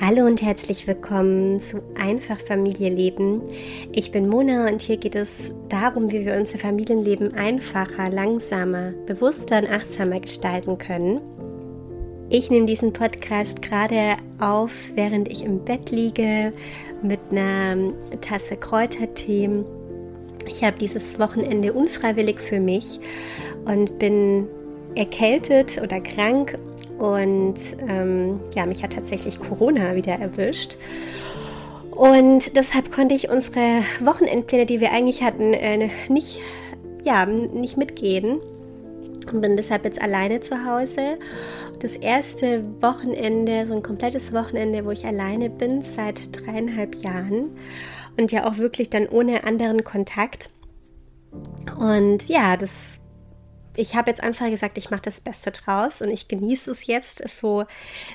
Hallo und herzlich willkommen zu Einfach Familie leben. Ich bin Mona und hier geht es darum, wie wir unser Familienleben einfacher, langsamer, bewusster und achtsamer gestalten können. Ich nehme diesen Podcast gerade auf, während ich im Bett liege mit einer Tasse Kräutertee. Ich habe dieses Wochenende unfreiwillig für mich und bin erkältet oder krank und ähm, ja, mich hat tatsächlich Corona wieder erwischt. Und deshalb konnte ich unsere Wochenendpläne, die wir eigentlich hatten, äh, nicht, ja, nicht mitgehen. Und bin deshalb jetzt alleine zu Hause. Das erste Wochenende, so ein komplettes Wochenende, wo ich alleine bin, seit dreieinhalb Jahren. Und ja auch wirklich dann ohne anderen Kontakt. Und ja, das ich habe jetzt einfach gesagt, ich mache das Beste draus und ich genieße es jetzt, so,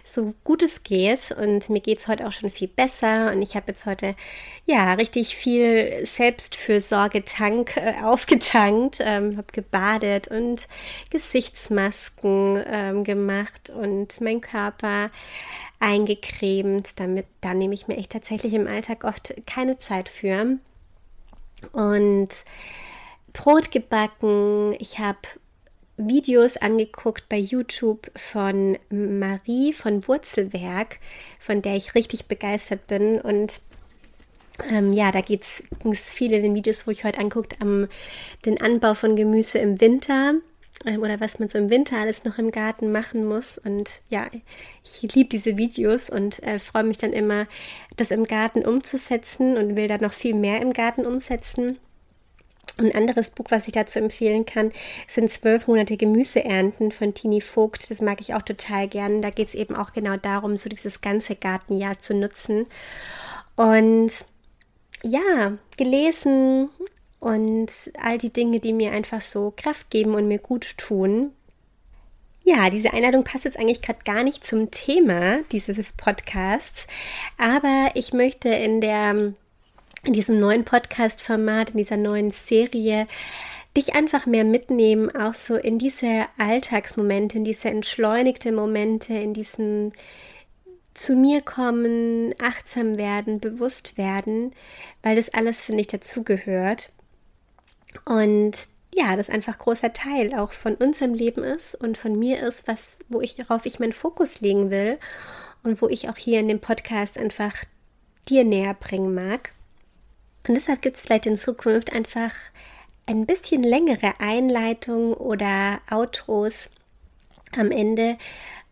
so gut es geht. Und mir geht es heute auch schon viel besser. Und ich habe jetzt heute ja richtig viel Selbstfürsorgetank äh, aufgetankt, ähm, habe gebadet und Gesichtsmasken ähm, gemacht und mein Körper eingecremt. Damit, da nehme ich mir echt tatsächlich im Alltag oft keine Zeit für. Und Brot gebacken, ich habe Videos angeguckt bei YouTube von Marie von Wurzelwerk, von der ich richtig begeistert bin. Und ähm, ja, da geht es viele in den Videos, wo ich heute anguckt, am den Anbau von Gemüse im Winter ähm, oder was man so im Winter alles noch im Garten machen muss. Und ja, ich liebe diese Videos und äh, freue mich dann immer, das im Garten umzusetzen und will da noch viel mehr im Garten umsetzen. Ein anderes Buch, was ich dazu empfehlen kann, sind zwölf Monate Gemüseernten von Tini Vogt. Das mag ich auch total gern. Da geht es eben auch genau darum, so dieses ganze Gartenjahr zu nutzen. Und ja, gelesen und all die Dinge, die mir einfach so Kraft geben und mir gut tun. Ja, diese Einladung passt jetzt eigentlich gerade gar nicht zum Thema dieses Podcasts, aber ich möchte in der in diesem neuen Podcast-Format, in dieser neuen Serie, dich einfach mehr mitnehmen, auch so in diese Alltagsmomente, in diese entschleunigte Momente, in diesen zu mir kommen, achtsam werden, bewusst werden, weil das alles, finde ich, dazugehört. Und ja, das einfach großer Teil auch von unserem Leben ist und von mir ist, was, wo ich, darauf ich meinen Fokus legen will und wo ich auch hier in dem Podcast einfach dir näher bringen mag. Und deshalb gibt es vielleicht in Zukunft einfach ein bisschen längere Einleitungen oder Outros am Ende,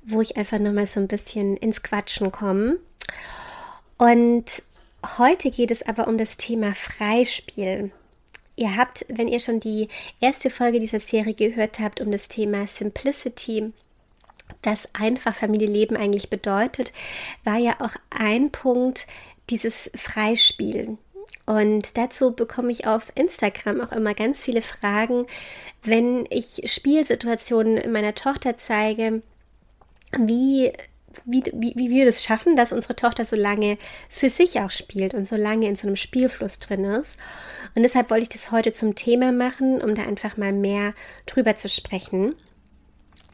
wo ich einfach nochmal so ein bisschen ins Quatschen komme. Und heute geht es aber um das Thema Freispiel. Ihr habt, wenn ihr schon die erste Folge dieser Serie gehört habt, um das Thema Simplicity, das einfach Familienleben eigentlich bedeutet, war ja auch ein Punkt dieses Freispielen. Und dazu bekomme ich auf Instagram auch immer ganz viele Fragen, wenn ich Spielsituationen meiner Tochter zeige, wie wie, wie, wie wir das schaffen, dass unsere Tochter so lange für sich auch spielt und so lange in so einem Spielfluss drin ist. Und deshalb wollte ich das heute zum Thema machen, um da einfach mal mehr drüber zu sprechen.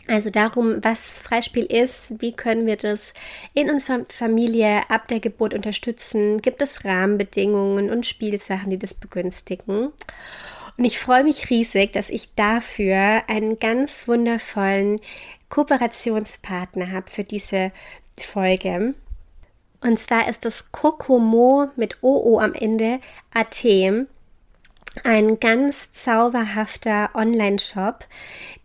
Also darum, was Freispiel ist, wie können wir das in unserer Familie ab der Geburt unterstützen? Gibt es Rahmenbedingungen und Spielsachen, die das begünstigen? Und ich freue mich riesig, dass ich dafür einen ganz wundervollen Kooperationspartner habe für diese Folge. Und zwar ist das Kokomo mit OO am Ende AT ein ganz zauberhafter Online-Shop,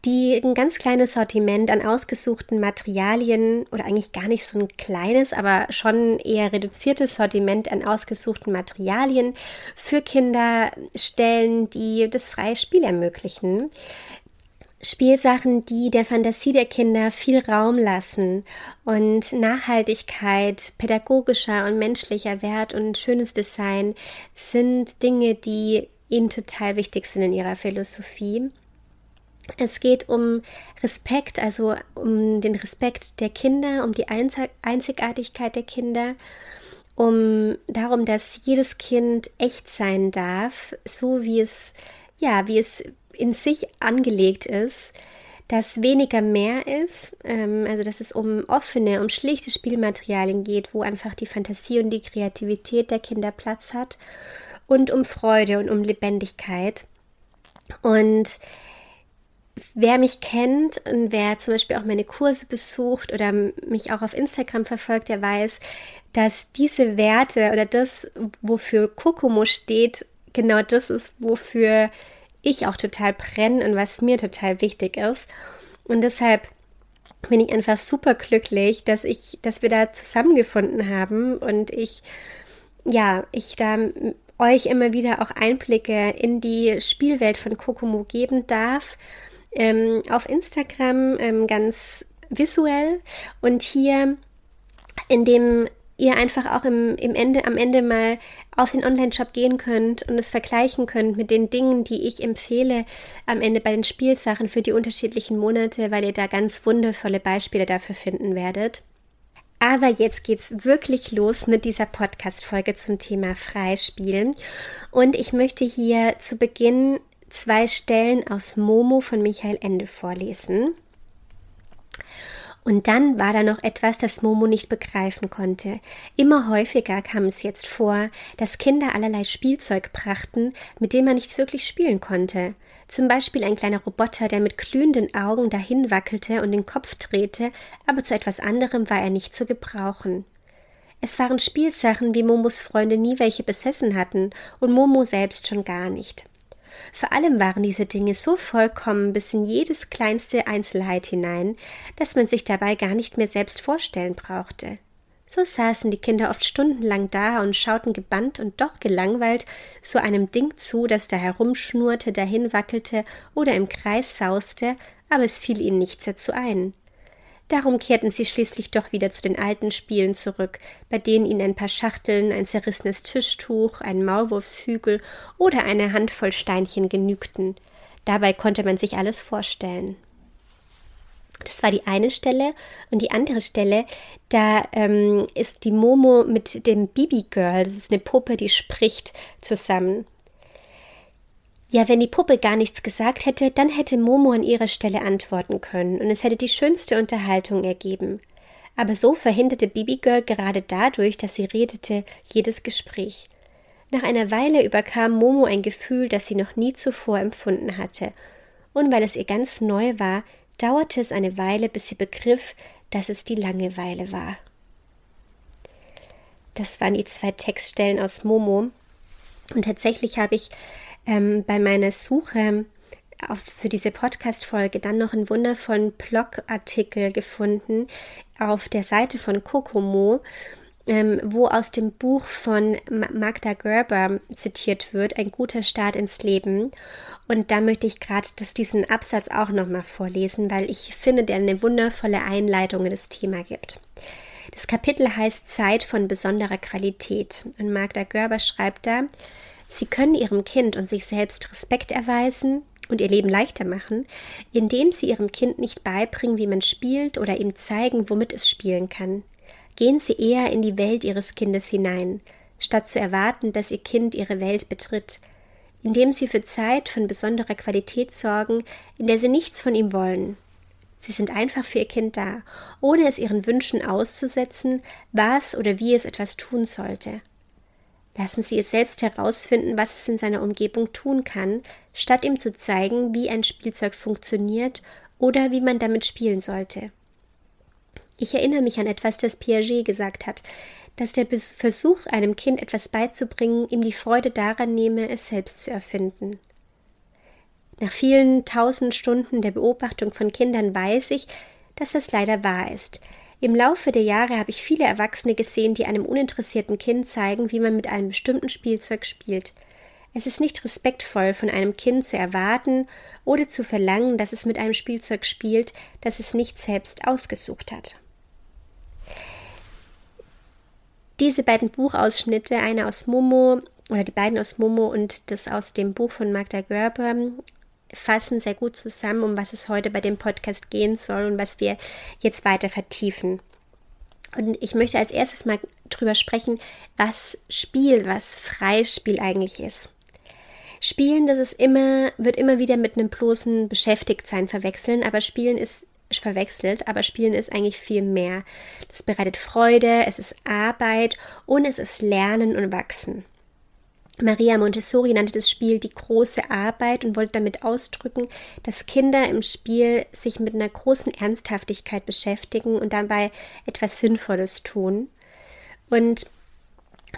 die ein ganz kleines Sortiment an ausgesuchten Materialien oder eigentlich gar nicht so ein kleines, aber schon eher reduziertes Sortiment an ausgesuchten Materialien für Kinder stellen, die das freie Spiel ermöglichen. Spielsachen, die der Fantasie der Kinder viel Raum lassen und Nachhaltigkeit, pädagogischer und menschlicher Wert und schönes Design sind Dinge, die ihnen total wichtig sind in ihrer Philosophie. Es geht um Respekt, also um den Respekt der Kinder, um die Einzigartigkeit der Kinder, um darum, dass jedes Kind echt sein darf, so wie es, ja, wie es in sich angelegt ist, dass weniger mehr ist, ähm, also dass es um offene, um schlichte Spielmaterialien geht, wo einfach die Fantasie und die Kreativität der Kinder Platz hat und um Freude und um Lebendigkeit. Und wer mich kennt und wer zum Beispiel auch meine Kurse besucht oder mich auch auf Instagram verfolgt, der weiß, dass diese Werte oder das, wofür Kokomo steht, genau das ist, wofür ich auch total brenne und was mir total wichtig ist. Und deshalb bin ich einfach super glücklich, dass ich, dass wir da zusammengefunden haben und ich, ja, ich da euch immer wieder auch Einblicke in die Spielwelt von Kokomo geben darf. Ähm, auf Instagram ähm, ganz visuell und hier in dem ihr einfach auch im, im Ende, am Ende mal auf den Online-Shop gehen könnt und es vergleichen könnt mit den Dingen, die ich empfehle am Ende bei den Spielsachen für die unterschiedlichen Monate, weil ihr da ganz wundervolle Beispiele dafür finden werdet. Aber jetzt geht's wirklich los mit dieser Podcast-Folge zum Thema Freispielen. Und ich möchte hier zu Beginn zwei Stellen aus Momo von Michael Ende vorlesen. Und dann war da noch etwas, das Momo nicht begreifen konnte. Immer häufiger kam es jetzt vor, dass Kinder allerlei Spielzeug brachten, mit dem man nicht wirklich spielen konnte. Zum Beispiel ein kleiner Roboter, der mit glühenden Augen dahin wackelte und den Kopf drehte, aber zu etwas anderem war er nicht zu gebrauchen. Es waren Spielsachen, wie Momos Freunde nie welche besessen hatten und Momo selbst schon gar nicht. Vor allem waren diese Dinge so vollkommen bis in jedes kleinste Einzelheit hinein, dass man sich dabei gar nicht mehr selbst vorstellen brauchte. So saßen die Kinder oft stundenlang da und schauten gebannt und doch gelangweilt so einem Ding zu, das da herumschnurrte, dahin wackelte oder im Kreis sauste, aber es fiel ihnen nichts dazu ein. Darum kehrten sie schließlich doch wieder zu den alten Spielen zurück, bei denen ihnen ein paar Schachteln, ein zerrissenes Tischtuch, ein Maulwurfshügel oder eine Handvoll Steinchen genügten. Dabei konnte man sich alles vorstellen. Das war die eine Stelle. Und die andere Stelle, da ähm, ist die Momo mit dem Bibi Girl, das ist eine Puppe, die spricht, zusammen. Ja, wenn die Puppe gar nichts gesagt hätte, dann hätte Momo an ihrer Stelle antworten können und es hätte die schönste Unterhaltung ergeben. Aber so verhinderte Bibi Girl gerade dadurch, dass sie redete, jedes Gespräch. Nach einer Weile überkam Momo ein Gefühl, das sie noch nie zuvor empfunden hatte. Und weil es ihr ganz neu war, dauerte es eine Weile, bis sie begriff, dass es die Langeweile war. Das waren die zwei Textstellen aus Momo. Und tatsächlich habe ich ähm, bei meiner Suche für diese Podcast-Folge dann noch einen wundervollen Blogartikel gefunden auf der Seite von Kokomo, ähm, wo aus dem Buch von Magda Gerber zitiert wird, ein guter Start ins Leben. Und da möchte ich gerade diesen Absatz auch nochmal vorlesen, weil ich finde, der eine wundervolle Einleitung in das Thema gibt. Das Kapitel heißt Zeit von besonderer Qualität. Und Magda Gerber schreibt da, Sie können ihrem Kind und sich selbst Respekt erweisen und ihr Leben leichter machen, indem sie ihrem Kind nicht beibringen, wie man spielt oder ihm zeigen, womit es spielen kann. Gehen Sie eher in die Welt Ihres Kindes hinein, statt zu erwarten, dass Ihr Kind Ihre Welt betritt, indem Sie für Zeit von besonderer Qualität sorgen, in der Sie nichts von ihm wollen. Sie sind einfach für Ihr Kind da, ohne es Ihren Wünschen auszusetzen, was oder wie es etwas tun sollte. Lassen Sie es selbst herausfinden, was es in seiner Umgebung tun kann, statt ihm zu zeigen, wie ein Spielzeug funktioniert oder wie man damit spielen sollte. Ich erinnere mich an etwas, das Piaget gesagt hat, dass der Versuch, einem Kind etwas beizubringen, ihm die Freude daran nehme, es selbst zu erfinden. Nach vielen tausend Stunden der Beobachtung von Kindern weiß ich, dass das leider wahr ist, im Laufe der Jahre habe ich viele Erwachsene gesehen, die einem uninteressierten Kind zeigen, wie man mit einem bestimmten Spielzeug spielt. Es ist nicht respektvoll, von einem Kind zu erwarten oder zu verlangen, dass es mit einem Spielzeug spielt, das es nicht selbst ausgesucht hat. Diese beiden Buchausschnitte, einer aus Momo oder die beiden aus Momo und das aus dem Buch von Magda Gerber, fassen sehr gut zusammen, um was es heute bei dem Podcast gehen soll und was wir jetzt weiter vertiefen. Und ich möchte als erstes mal drüber sprechen, was Spiel, was Freispiel eigentlich ist. Spielen, das ist immer, wird immer wieder mit einem bloßen Beschäftigtsein verwechseln, aber Spielen ist verwechselt, aber Spielen ist eigentlich viel mehr. Das bereitet Freude, es ist Arbeit und es ist Lernen und Wachsen. Maria Montessori nannte das Spiel die große Arbeit und wollte damit ausdrücken, dass Kinder im Spiel sich mit einer großen Ernsthaftigkeit beschäftigen und dabei etwas Sinnvolles tun. Und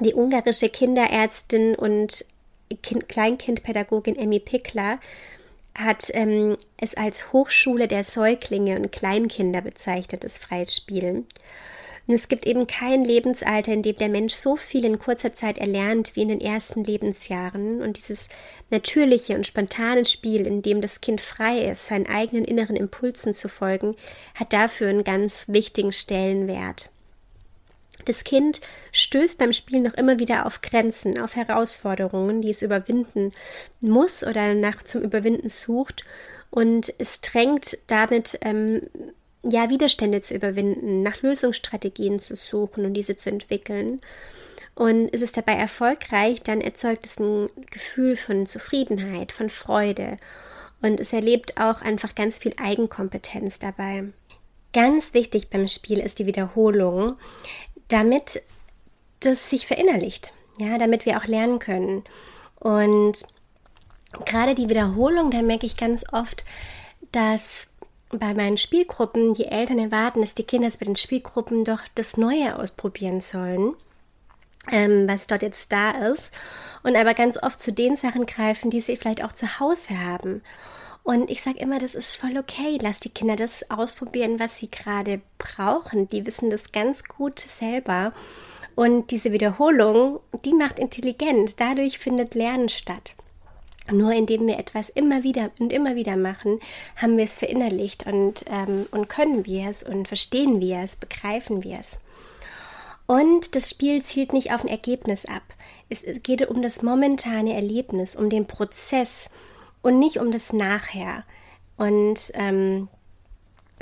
die ungarische Kinderärztin und kind Kleinkindpädagogin Emmy Pickler hat ähm, es als Hochschule der Säuglinge und Kleinkinder bezeichnet, das Freispielen. Und es gibt eben kein Lebensalter, in dem der Mensch so viel in kurzer Zeit erlernt wie in den ersten Lebensjahren. Und dieses natürliche und spontane Spiel, in dem das Kind frei ist, seinen eigenen inneren Impulsen zu folgen, hat dafür einen ganz wichtigen Stellenwert. Das Kind stößt beim Spielen noch immer wieder auf Grenzen, auf Herausforderungen, die es überwinden muss oder nach zum Überwinden sucht. Und es drängt damit ähm, ja, Widerstände zu überwinden, nach Lösungsstrategien zu suchen und diese zu entwickeln. Und ist es dabei erfolgreich, dann erzeugt es ein Gefühl von Zufriedenheit, von Freude. Und es erlebt auch einfach ganz viel Eigenkompetenz dabei. Ganz wichtig beim Spiel ist die Wiederholung, damit das sich verinnerlicht, ja, damit wir auch lernen können. Und gerade die Wiederholung, da merke ich ganz oft, dass bei meinen Spielgruppen die Eltern erwarten, dass die Kinder bei den Spielgruppen doch das Neue ausprobieren sollen, ähm, was dort jetzt da ist, und aber ganz oft zu den Sachen greifen, die sie vielleicht auch zu Hause haben. Und ich sage immer, das ist voll okay. Lass die Kinder das ausprobieren, was sie gerade brauchen. Die wissen das ganz gut selber. Und diese Wiederholung, die macht intelligent. Dadurch findet Lernen statt. Nur indem wir etwas immer wieder und immer wieder machen, haben wir es verinnerlicht und, ähm, und können wir es und verstehen wir es, begreifen wir es. Und das Spiel zielt nicht auf ein Ergebnis ab. Es, es geht um das momentane Erlebnis, um den Prozess und nicht um das Nachher. Und ähm,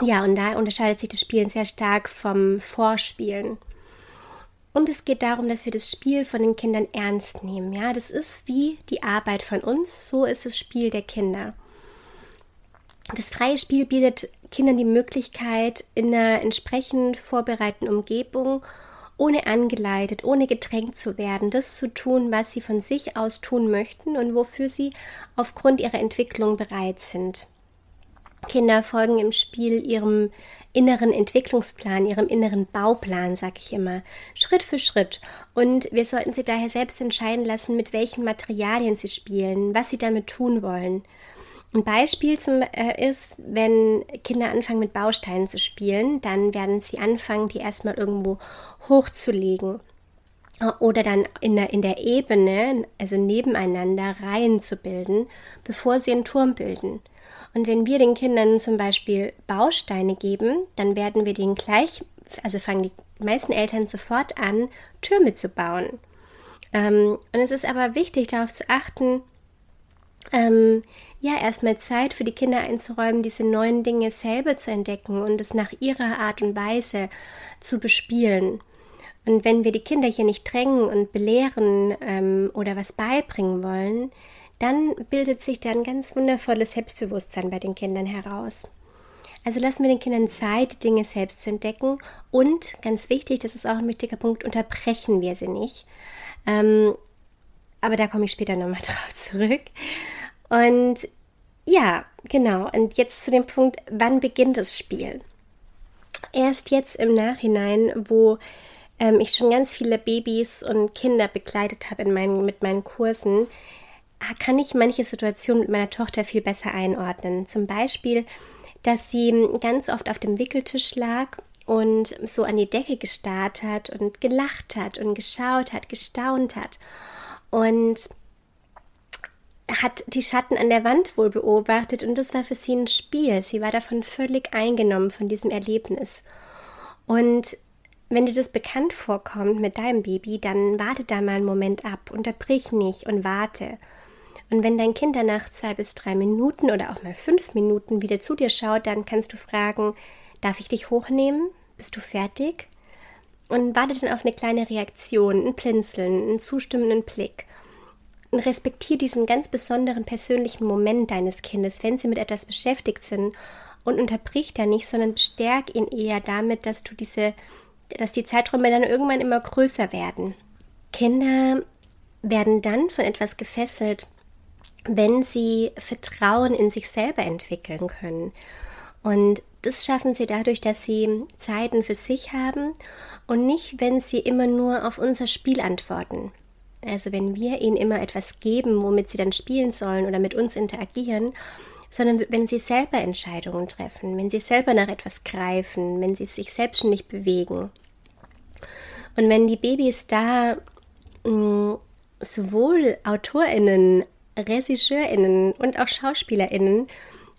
ja, und da unterscheidet sich das Spielen sehr stark vom Vorspielen. Und es geht darum, dass wir das Spiel von den Kindern ernst nehmen. Ja, das ist wie die Arbeit von uns, so ist das Spiel der Kinder. Das freie Spiel bietet Kindern die Möglichkeit, in einer entsprechend vorbereiteten Umgebung, ohne angeleitet, ohne gedrängt zu werden, das zu tun, was sie von sich aus tun möchten und wofür sie aufgrund ihrer Entwicklung bereit sind. Kinder folgen im Spiel ihrem inneren Entwicklungsplan, ihrem inneren Bauplan, sag ich immer, Schritt für Schritt. Und wir sollten sie daher selbst entscheiden lassen, mit welchen Materialien sie spielen, was sie damit tun wollen. Ein Beispiel zum, äh, ist, wenn Kinder anfangen mit Bausteinen zu spielen, dann werden sie anfangen, die erstmal irgendwo hochzulegen oder dann in der, in der Ebene, also nebeneinander, Reihen zu bilden, bevor sie einen Turm bilden. Und wenn wir den Kindern zum Beispiel Bausteine geben, dann werden wir denen gleich, also fangen die meisten Eltern sofort an, Türme zu bauen. Ähm, und es ist aber wichtig, darauf zu achten, ähm, ja, erstmal Zeit für die Kinder einzuräumen, diese neuen Dinge selber zu entdecken und es nach ihrer Art und Weise zu bespielen. Und wenn wir die Kinder hier nicht drängen und belehren ähm, oder was beibringen wollen, dann bildet sich dann ganz wundervolles Selbstbewusstsein bei den Kindern heraus. Also lassen wir den Kindern Zeit, Dinge selbst zu entdecken und ganz wichtig, das ist auch ein wichtiger Punkt, unterbrechen wir sie nicht. Ähm, aber da komme ich später nochmal drauf zurück. Und ja, genau. Und jetzt zu dem Punkt, wann beginnt das Spiel? Erst jetzt im Nachhinein, wo ähm, ich schon ganz viele Babys und Kinder begleitet habe in mit meinen Kursen, Ah, kann ich manche Situationen mit meiner Tochter viel besser einordnen. Zum Beispiel, dass sie ganz oft auf dem Wickeltisch lag und so an die Decke gestarrt hat und gelacht hat und geschaut hat, gestaunt hat und hat die Schatten an der Wand wohl beobachtet und das war für sie ein Spiel. Sie war davon völlig eingenommen von diesem Erlebnis. Und wenn dir das bekannt vorkommt mit deinem Baby, dann warte da mal einen Moment ab, unterbrich nicht und warte. Und wenn dein Kind dann nach zwei bis drei Minuten oder auch mal fünf Minuten wieder zu dir schaut, dann kannst du fragen, darf ich dich hochnehmen? Bist du fertig? Und warte dann auf eine kleine Reaktion, ein Blinzeln, einen zustimmenden Blick. Respektiere diesen ganz besonderen persönlichen Moment deines Kindes, wenn sie mit etwas beschäftigt sind und unterbrich da nicht, sondern bestärk ihn eher damit, dass du diese, dass die Zeiträume dann irgendwann immer größer werden. Kinder werden dann von etwas gefesselt, wenn sie Vertrauen in sich selber entwickeln können. Und das schaffen sie dadurch, dass sie Zeiten für sich haben und nicht, wenn sie immer nur auf unser Spiel antworten. Also wenn wir ihnen immer etwas geben, womit sie dann spielen sollen oder mit uns interagieren, sondern wenn sie selber Entscheidungen treffen, wenn sie selber nach etwas greifen, wenn sie sich selbstständig bewegen. Und wenn die Babys da mh, mm, sowohl AutorInnen, RegisseurInnen und auch SchauspielerInnen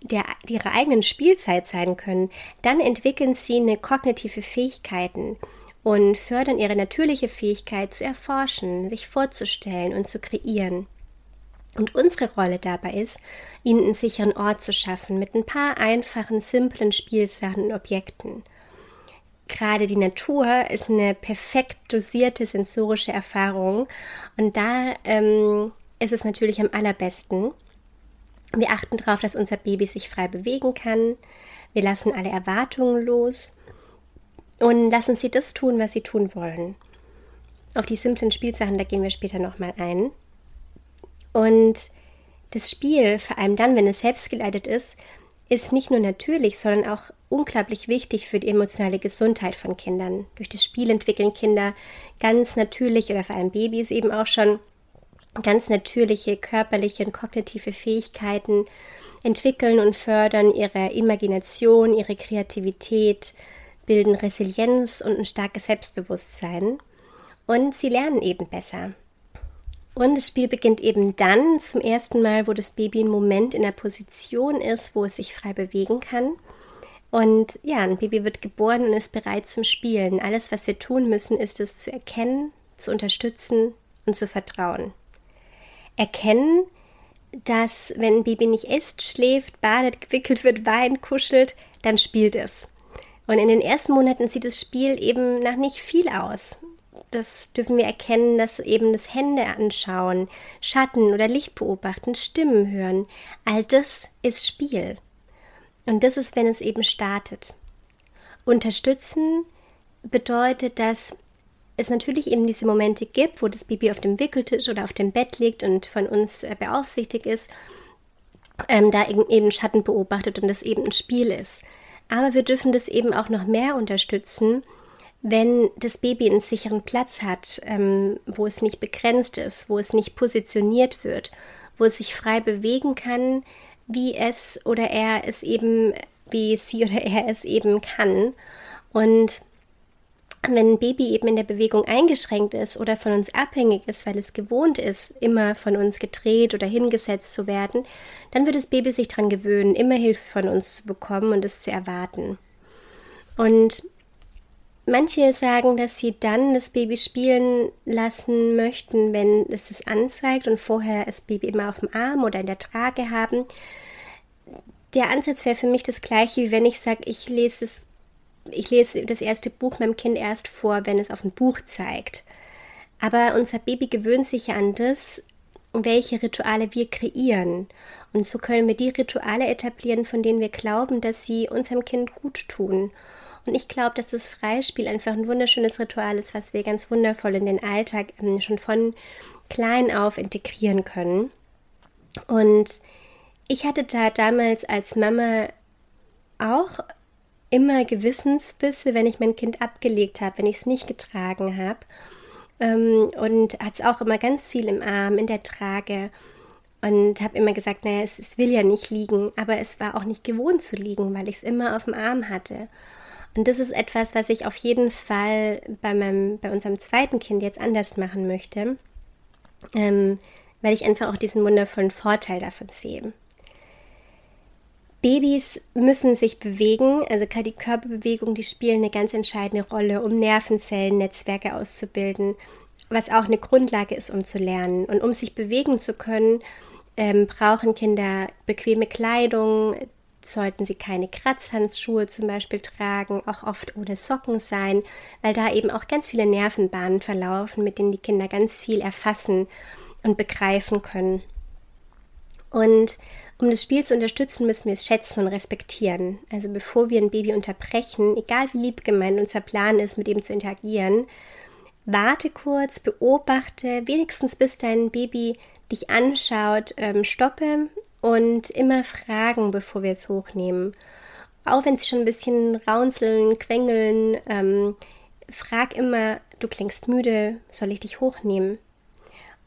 der, ihrer eigenen Spielzeit sein können, dann entwickeln sie eine kognitive Fähigkeiten und fördern ihre natürliche Fähigkeit zu erforschen, sich vorzustellen und zu kreieren. Und unsere Rolle dabei ist, ihnen einen sicheren Ort zu schaffen mit ein paar einfachen, simplen Spielsachen und Objekten. Gerade die Natur ist eine perfekt dosierte sensorische Erfahrung und da ähm, ist es natürlich am allerbesten. Wir achten darauf, dass unser Baby sich frei bewegen kann. Wir lassen alle Erwartungen los und lassen sie das tun, was sie tun wollen. Auf die simplen Spielsachen, da gehen wir später nochmal ein. Und das Spiel, vor allem dann, wenn es selbstgeleitet ist, ist nicht nur natürlich, sondern auch unglaublich wichtig für die emotionale Gesundheit von Kindern. Durch das Spiel entwickeln Kinder ganz natürlich oder vor allem Babys eben auch schon ganz natürliche körperliche und kognitive Fähigkeiten, entwickeln und fördern ihre Imagination, ihre Kreativität, bilden Resilienz und ein starkes Selbstbewusstsein. Und sie lernen eben besser. Und das Spiel beginnt eben dann zum ersten Mal, wo das Baby einen Moment in der Position ist, wo es sich frei bewegen kann. Und ja, ein Baby wird geboren und ist bereit zum Spielen. Alles, was wir tun müssen, ist es zu erkennen, zu unterstützen und zu vertrauen. Erkennen, dass wenn ein Baby nicht isst, schläft, badet, gewickelt wird, weint, kuschelt, dann spielt es. Und in den ersten Monaten sieht das Spiel eben nach nicht viel aus das dürfen wir erkennen, dass eben das Hände anschauen, Schatten oder Licht beobachten, Stimmen hören, all das ist Spiel. Und das ist, wenn es eben startet. Unterstützen bedeutet, dass es natürlich eben diese Momente gibt, wo das Baby auf dem Wickeltisch oder auf dem Bett liegt und von uns äh, beaufsichtigt ist, ähm, da eben Schatten beobachtet und das eben ein Spiel ist. Aber wir dürfen das eben auch noch mehr unterstützen, wenn das Baby einen sicheren Platz hat, ähm, wo es nicht begrenzt ist, wo es nicht positioniert wird, wo es sich frei bewegen kann, wie es oder er es eben, wie sie oder er es eben kann. Und wenn ein Baby eben in der Bewegung eingeschränkt ist oder von uns abhängig ist, weil es gewohnt ist, immer von uns gedreht oder hingesetzt zu werden, dann wird das Baby sich daran gewöhnen, immer Hilfe von uns zu bekommen und es zu erwarten. Und Manche sagen, dass sie dann das Baby spielen lassen möchten, wenn es es anzeigt und vorher das Baby immer auf dem Arm oder in der Trage haben. Der Ansatz wäre für mich das gleiche, wie wenn ich sage, ich lese es, ich lese das erste Buch meinem Kind erst vor, wenn es auf ein Buch zeigt. Aber unser Baby gewöhnt sich ja an das, welche Rituale wir kreieren. Und so können wir die Rituale etablieren, von denen wir glauben, dass sie unserem Kind gut tun. Und ich glaube, dass das Freispiel einfach ein wunderschönes Ritual ist, was wir ganz wundervoll in den Alltag ähm, schon von klein auf integrieren können. Und ich hatte da damals als Mama auch immer Gewissensbisse, wenn ich mein Kind abgelegt habe, wenn ich es nicht getragen habe. Ähm, und hat es auch immer ganz viel im Arm, in der Trage. Und habe immer gesagt, naja, es, es will ja nicht liegen, aber es war auch nicht gewohnt zu liegen, weil ich es immer auf dem Arm hatte. Und das ist etwas, was ich auf jeden Fall bei, meinem, bei unserem zweiten Kind jetzt anders machen möchte, ähm, weil ich einfach auch diesen wundervollen Vorteil davon sehe. Babys müssen sich bewegen, also gerade die Körperbewegung, die spielen eine ganz entscheidende Rolle, um Nervenzellennetzwerke auszubilden, was auch eine Grundlage ist, um zu lernen. Und um sich bewegen zu können, ähm, brauchen Kinder bequeme Kleidung, sollten sie keine Kratzhandschuhe zum Beispiel tragen, auch oft ohne Socken sein, weil da eben auch ganz viele Nervenbahnen verlaufen, mit denen die Kinder ganz viel erfassen und begreifen können. Und um das Spiel zu unterstützen, müssen wir es schätzen und respektieren. Also bevor wir ein Baby unterbrechen, egal wie lieb gemeint unser Plan ist, mit ihm zu interagieren, warte kurz, beobachte, wenigstens bis dein Baby dich anschaut, ähm, stoppe und immer fragen, bevor wir es hochnehmen. Auch wenn sie schon ein bisschen raunzeln, quengeln, ähm, frag immer, du klingst müde, soll ich dich hochnehmen?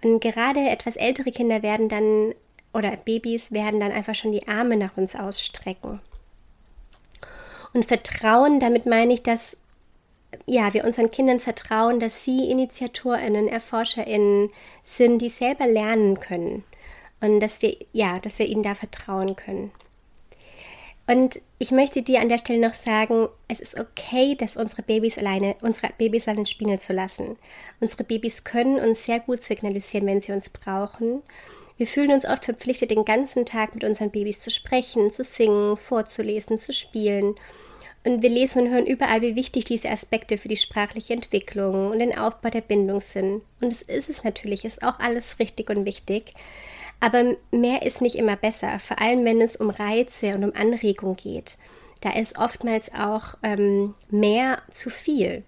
Und gerade etwas ältere Kinder werden dann oder Babys werden dann einfach schon die Arme nach uns ausstrecken. Und Vertrauen, damit meine ich, dass ja, wir unseren Kindern vertrauen, dass sie Initiatorinnen, Erforscherinnen sind, die selber lernen können und dass wir ja, dass wir ihnen da vertrauen können. Und ich möchte dir an der Stelle noch sagen, es ist okay, dass unsere Babys alleine, unsere Babys allein spielen zu lassen. Unsere Babys können uns sehr gut signalisieren, wenn sie uns brauchen. Wir fühlen uns oft verpflichtet, den ganzen Tag mit unseren Babys zu sprechen, zu singen, vorzulesen, zu spielen. Und wir lesen und hören überall, wie wichtig diese Aspekte für die sprachliche Entwicklung und den Aufbau der Bindung sind. Und es ist es natürlich, ist auch alles richtig und wichtig. Aber mehr ist nicht immer besser, vor allem wenn es um Reize und um Anregung geht. Da ist oftmals auch ähm, mehr zu viel.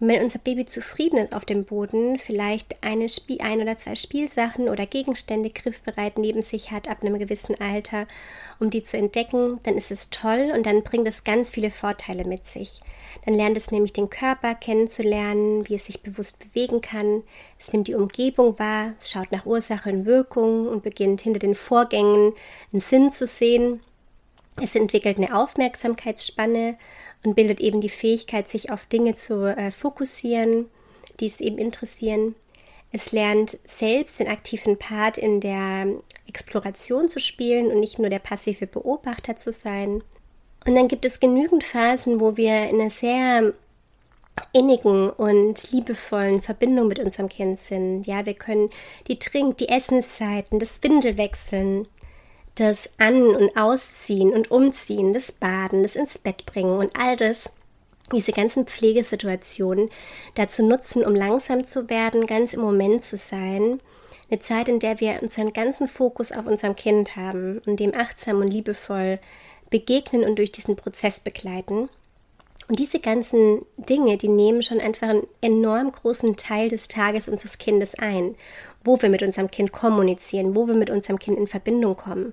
Und wenn unser Baby zufrieden ist auf dem Boden, vielleicht eine Spiel, ein oder zwei Spielsachen oder Gegenstände griffbereit neben sich hat ab einem gewissen Alter, um die zu entdecken, dann ist es toll und dann bringt es ganz viele Vorteile mit sich. Dann lernt es nämlich den Körper kennenzulernen, wie es sich bewusst bewegen kann. Es nimmt die Umgebung wahr, es schaut nach Ursache und Wirkung und beginnt hinter den Vorgängen einen Sinn zu sehen. Es entwickelt eine Aufmerksamkeitsspanne und bildet eben die Fähigkeit, sich auf Dinge zu äh, fokussieren, die es eben interessieren. Es lernt selbst den aktiven Part in der Exploration zu spielen und nicht nur der passive Beobachter zu sein. Und dann gibt es genügend Phasen, wo wir in einer sehr innigen und liebevollen Verbindung mit unserem Kind sind. Ja, wir können die Trink-, die Essenszeiten, das Windelwechseln, das An- und Ausziehen und Umziehen, das Baden, das ins Bett bringen und all das, diese ganzen Pflegesituationen dazu nutzen, um langsam zu werden, ganz im Moment zu sein. Eine Zeit, in der wir unseren ganzen Fokus auf unserem Kind haben und dem achtsam und liebevoll begegnen und durch diesen Prozess begleiten. Und diese ganzen Dinge, die nehmen schon einfach einen enorm großen Teil des Tages unseres Kindes ein wo wir mit unserem Kind kommunizieren, wo wir mit unserem Kind in Verbindung kommen.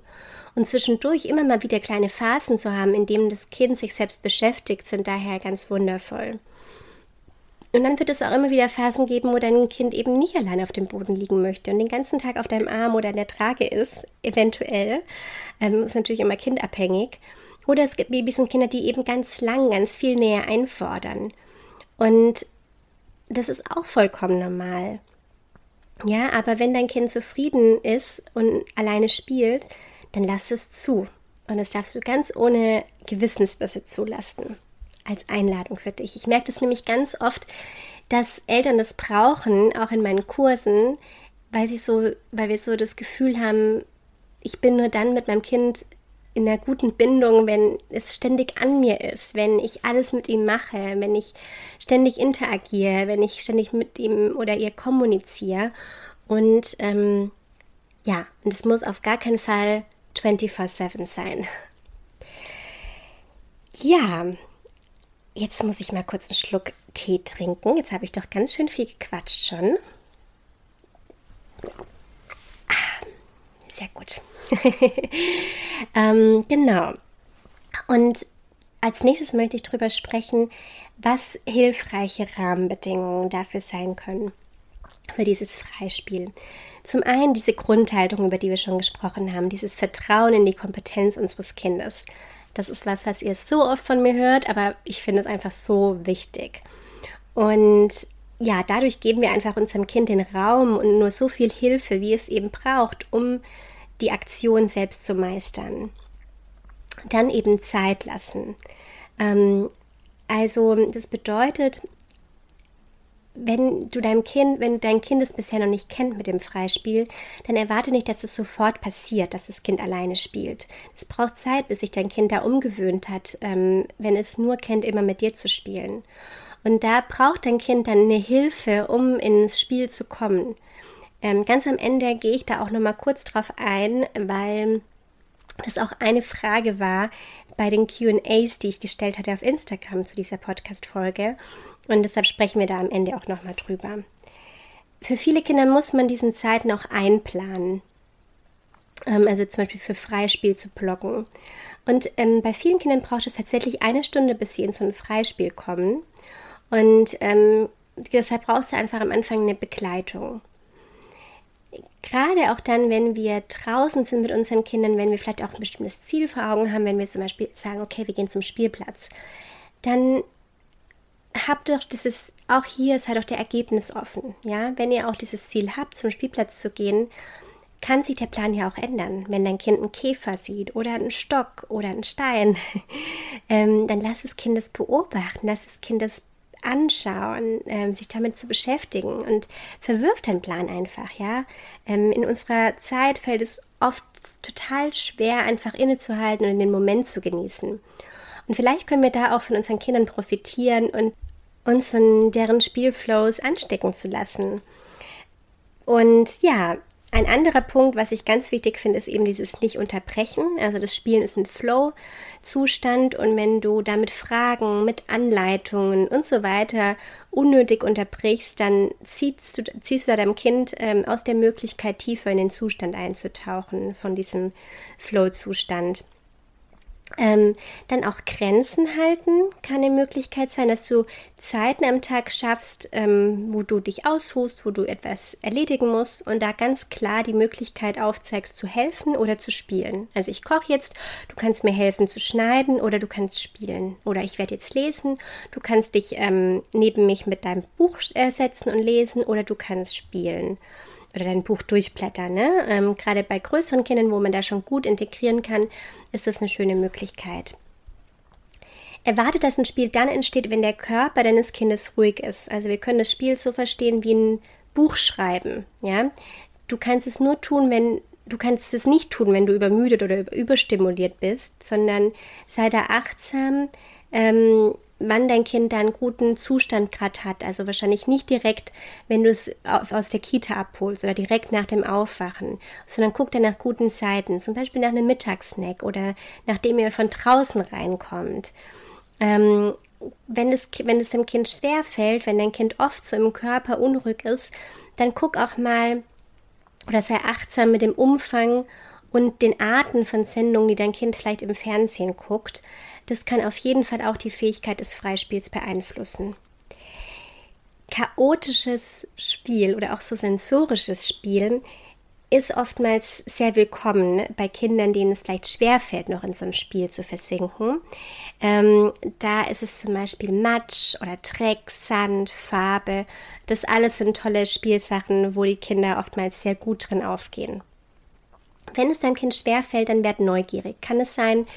Und zwischendurch immer mal wieder kleine Phasen zu haben, in denen das Kind sich selbst beschäftigt, sind daher ganz wundervoll. Und dann wird es auch immer wieder Phasen geben, wo dein Kind eben nicht allein auf dem Boden liegen möchte und den ganzen Tag auf deinem Arm oder in der Trage ist, eventuell. Ähm, ist natürlich immer kindabhängig. Oder es gibt Babys und Kinder, die eben ganz lang, ganz viel näher einfordern. Und das ist auch vollkommen normal. Ja, aber wenn dein Kind zufrieden ist und alleine spielt, dann lass es zu. Und das darfst du ganz ohne Gewissensbisse zulassen. Als Einladung für dich. Ich merke das nämlich ganz oft, dass Eltern das brauchen, auch in meinen Kursen, weil sie so, weil wir so das Gefühl haben, ich bin nur dann mit meinem Kind in einer guten Bindung, wenn es ständig an mir ist, wenn ich alles mit ihm mache, wenn ich ständig interagiere, wenn ich ständig mit ihm oder ihr kommuniziere. Und ähm, ja, und es muss auf gar keinen Fall 24-7 sein. Ja, jetzt muss ich mal kurz einen Schluck Tee trinken. Jetzt habe ich doch ganz schön viel gequatscht schon. Ah, sehr gut. ähm, genau. Und als nächstes möchte ich darüber sprechen, was hilfreiche Rahmenbedingungen dafür sein können für dieses Freispiel. Zum einen diese Grundhaltung, über die wir schon gesprochen haben, dieses Vertrauen in die Kompetenz unseres Kindes. Das ist was, was ihr so oft von mir hört, aber ich finde es einfach so wichtig. Und ja, dadurch geben wir einfach unserem Kind den Raum und nur so viel Hilfe, wie es eben braucht, um die Aktion selbst zu meistern. Dann eben Zeit lassen. Ähm, also das bedeutet, wenn du deinem Kind, wenn dein Kind es bisher noch nicht kennt mit dem Freispiel, dann erwarte nicht, dass es sofort passiert, dass das Kind alleine spielt. Es braucht Zeit, bis sich dein Kind da umgewöhnt hat, ähm, wenn es nur kennt, immer mit dir zu spielen. Und da braucht dein Kind dann eine Hilfe, um ins Spiel zu kommen. Ähm, ganz am Ende gehe ich da auch noch mal kurz drauf ein, weil das auch eine Frage war bei den QAs, die ich gestellt hatte auf Instagram zu dieser Podcast-Folge. Und deshalb sprechen wir da am Ende auch noch mal drüber. Für viele Kinder muss man diesen Zeiten auch einplanen. Ähm, also zum Beispiel für Freispiel zu blocken. Und ähm, bei vielen Kindern braucht es tatsächlich eine Stunde, bis sie in so ein Freispiel kommen. Und ähm, deshalb brauchst du einfach am Anfang eine Begleitung. Gerade auch dann, wenn wir draußen sind mit unseren Kindern, wenn wir vielleicht auch ein bestimmtes Ziel vor Augen haben, wenn wir zum Beispiel sagen, okay, wir gehen zum Spielplatz, dann habt doch dieses, auch hier sei doch der Ergebnis offen. Ja, wenn ihr auch dieses Ziel habt, zum Spielplatz zu gehen, kann sich der Plan ja auch ändern. Wenn dein Kind einen Käfer sieht oder einen Stock oder einen Stein, ähm, dann lass es beobachten, lass es anschauen, ähm, sich damit zu beschäftigen und verwirft den Plan einfach, ja. Ähm, in unserer Zeit fällt es oft total schwer, einfach innezuhalten und den Moment zu genießen. Und vielleicht können wir da auch von unseren Kindern profitieren und uns von deren Spielflows anstecken zu lassen. Und ja, ein anderer Punkt, was ich ganz wichtig finde, ist eben dieses Nicht-Unterbrechen. Also das Spielen ist ein Flow-Zustand und wenn du damit Fragen, mit Anleitungen und so weiter unnötig unterbrichst, dann ziehst du, ziehst du deinem Kind ähm, aus der Möglichkeit, tiefer in den Zustand einzutauchen von diesem Flow-Zustand. Ähm, dann auch Grenzen halten kann eine Möglichkeit sein, dass du Zeiten am Tag schaffst, ähm, wo du dich ausruhst, wo du etwas erledigen musst und da ganz klar die Möglichkeit aufzeigst, zu helfen oder zu spielen. Also ich koche jetzt, du kannst mir helfen zu schneiden oder du kannst spielen. Oder ich werde jetzt lesen, du kannst dich ähm, neben mich mit deinem Buch äh, setzen und lesen oder du kannst spielen oder dein Buch durchblättern. Ne? Ähm, gerade bei größeren Kindern, wo man da schon gut integrieren kann, ist das eine schöne Möglichkeit. Erwarte, dass ein Spiel dann entsteht, wenn der Körper deines Kindes ruhig ist. Also wir können das Spiel so verstehen wie ein Buch schreiben. Ja? Du kannst es nur tun, wenn du kannst es nicht tun, wenn du übermüdet oder überstimuliert bist, sondern sei da achtsam, ähm, wann dein Kind da einen guten Zustand gerade hat. Also wahrscheinlich nicht direkt, wenn du es aus der Kita abholst oder direkt nach dem Aufwachen, sondern guck dir nach guten Zeiten, zum Beispiel nach einem Mittagssnack oder nachdem ihr von draußen reinkommt. Ähm, wenn es, wenn es dem Kind schwer fällt, wenn dein Kind oft so im Körper unruhig ist, dann guck auch mal oder sei achtsam mit dem Umfang und den Arten von Sendungen, die dein Kind vielleicht im Fernsehen guckt. Das kann auf jeden Fall auch die Fähigkeit des Freispiels beeinflussen. Chaotisches Spiel oder auch so sensorisches Spiel ist oftmals sehr willkommen bei Kindern, denen es vielleicht schwerfällt, noch in so einem Spiel zu versinken. Ähm, da ist es zum Beispiel Matsch oder Dreck, Sand, Farbe. Das alles sind tolle Spielsachen, wo die Kinder oftmals sehr gut drin aufgehen. Wenn es deinem Kind schwerfällt, dann werd neugierig. Kann es sein,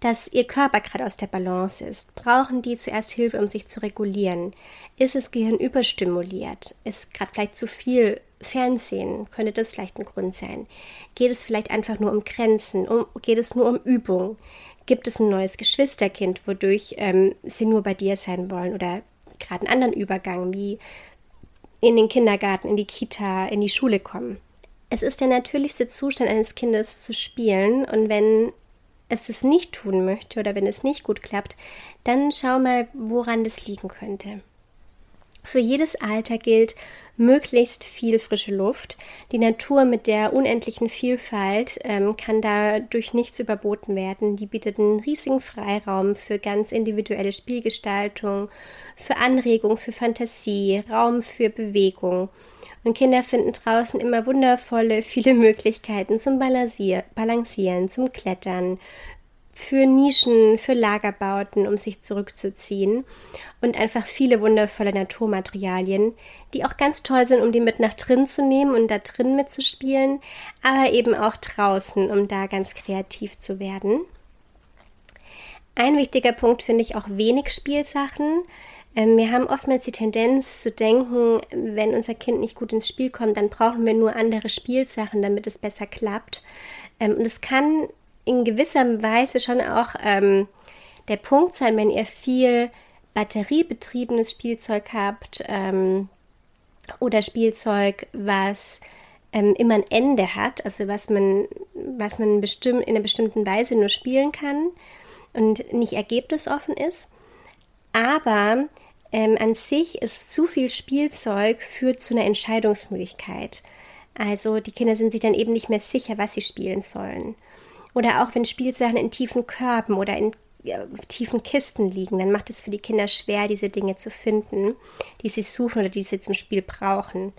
dass ihr Körper gerade aus der Balance ist? Brauchen die zuerst Hilfe, um sich zu regulieren? Ist das Gehirn überstimuliert? Ist gerade vielleicht zu viel Fernsehen? Könnte das vielleicht ein Grund sein? Geht es vielleicht einfach nur um Grenzen? Um, geht es nur um Übung? Gibt es ein neues Geschwisterkind, wodurch ähm, sie nur bei dir sein wollen? Oder gerade einen anderen Übergang, wie in den Kindergarten, in die Kita, in die Schule kommen? Es ist der natürlichste Zustand eines Kindes zu spielen und wenn es es nicht tun möchte oder wenn es nicht gut klappt, dann schau mal, woran das liegen könnte. Für jedes Alter gilt möglichst viel frische Luft. Die Natur mit der unendlichen Vielfalt ähm, kann da durch nichts überboten werden. Die bietet einen riesigen Freiraum für ganz individuelle Spielgestaltung, für Anregung, für Fantasie, Raum für Bewegung. Und Kinder finden draußen immer wundervolle, viele Möglichkeiten zum Balancieren, zum Klettern, für Nischen, für Lagerbauten, um sich zurückzuziehen und einfach viele wundervolle Naturmaterialien, die auch ganz toll sind, um die mit nach drin zu nehmen und da drin mitzuspielen, aber eben auch draußen, um da ganz kreativ zu werden. Ein wichtiger Punkt finde ich auch wenig Spielsachen. Ähm, wir haben oftmals die Tendenz zu denken, wenn unser Kind nicht gut ins Spiel kommt, dann brauchen wir nur andere Spielsachen, damit es besser klappt. Ähm, und es kann in gewisser Weise schon auch ähm, der Punkt sein, wenn ihr viel batteriebetriebenes Spielzeug habt oder Spielzeug, was immer ein Ende hat, also was man, was man in einer bestimmten Weise nur spielen kann und nicht ergebnisoffen ist. Aber ähm, an sich ist zu viel Spielzeug führt zu einer Entscheidungsmöglichkeit. Also die Kinder sind sich dann eben nicht mehr sicher, was sie spielen sollen. Oder auch wenn Spielsachen in tiefen Körben oder in ja, tiefen Kisten liegen, dann macht es für die Kinder schwer, diese Dinge zu finden, die sie suchen oder die sie zum Spiel brauchen.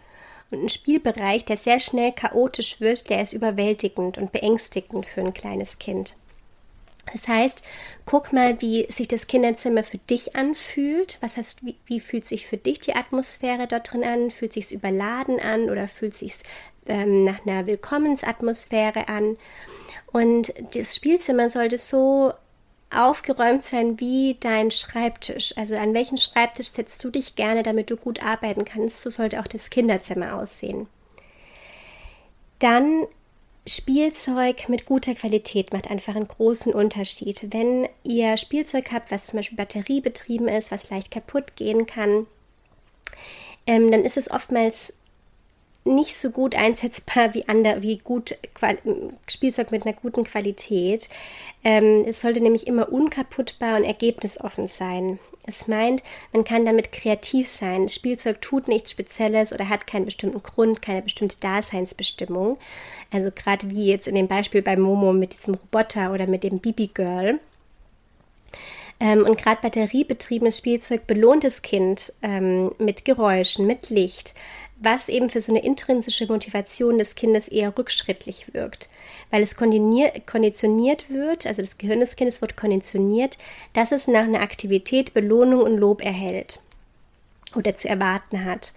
Und ein Spielbereich, der sehr schnell chaotisch wird, der ist überwältigend und beängstigend für ein kleines Kind. Das heißt, guck mal, wie sich das Kinderzimmer für dich anfühlt. Was heißt, wie, wie fühlt sich für dich die Atmosphäre dort drin an? Fühlt sich überladen an oder fühlt sich ähm, nach einer Willkommensatmosphäre an? Und das Spielzimmer sollte so aufgeräumt sein wie dein Schreibtisch. Also an welchen Schreibtisch setzt du dich gerne, damit du gut arbeiten kannst? So sollte auch das Kinderzimmer aussehen. Dann Spielzeug mit guter Qualität macht einfach einen großen Unterschied. Wenn ihr Spielzeug habt, was zum Beispiel batteriebetrieben ist, was leicht kaputt gehen kann, ähm, dann ist es oftmals nicht so gut einsetzbar wie, andere, wie gut Spielzeug mit einer guten Qualität. Ähm, es sollte nämlich immer unkaputtbar und ergebnisoffen sein. Es meint, man kann damit kreativ sein. Spielzeug tut nichts Spezielles oder hat keinen bestimmten Grund, keine bestimmte Daseinsbestimmung. Also gerade wie jetzt in dem Beispiel bei Momo mit diesem Roboter oder mit dem Bibi Girl. Ähm, und gerade batteriebetriebenes Spielzeug belohnt das Kind ähm, mit Geräuschen, mit Licht, was eben für so eine intrinsische Motivation des Kindes eher rückschrittlich wirkt, weil es konditioniert wird, also das Gehirn des Kindes wird konditioniert, dass es nach einer Aktivität Belohnung und Lob erhält oder zu erwarten hat.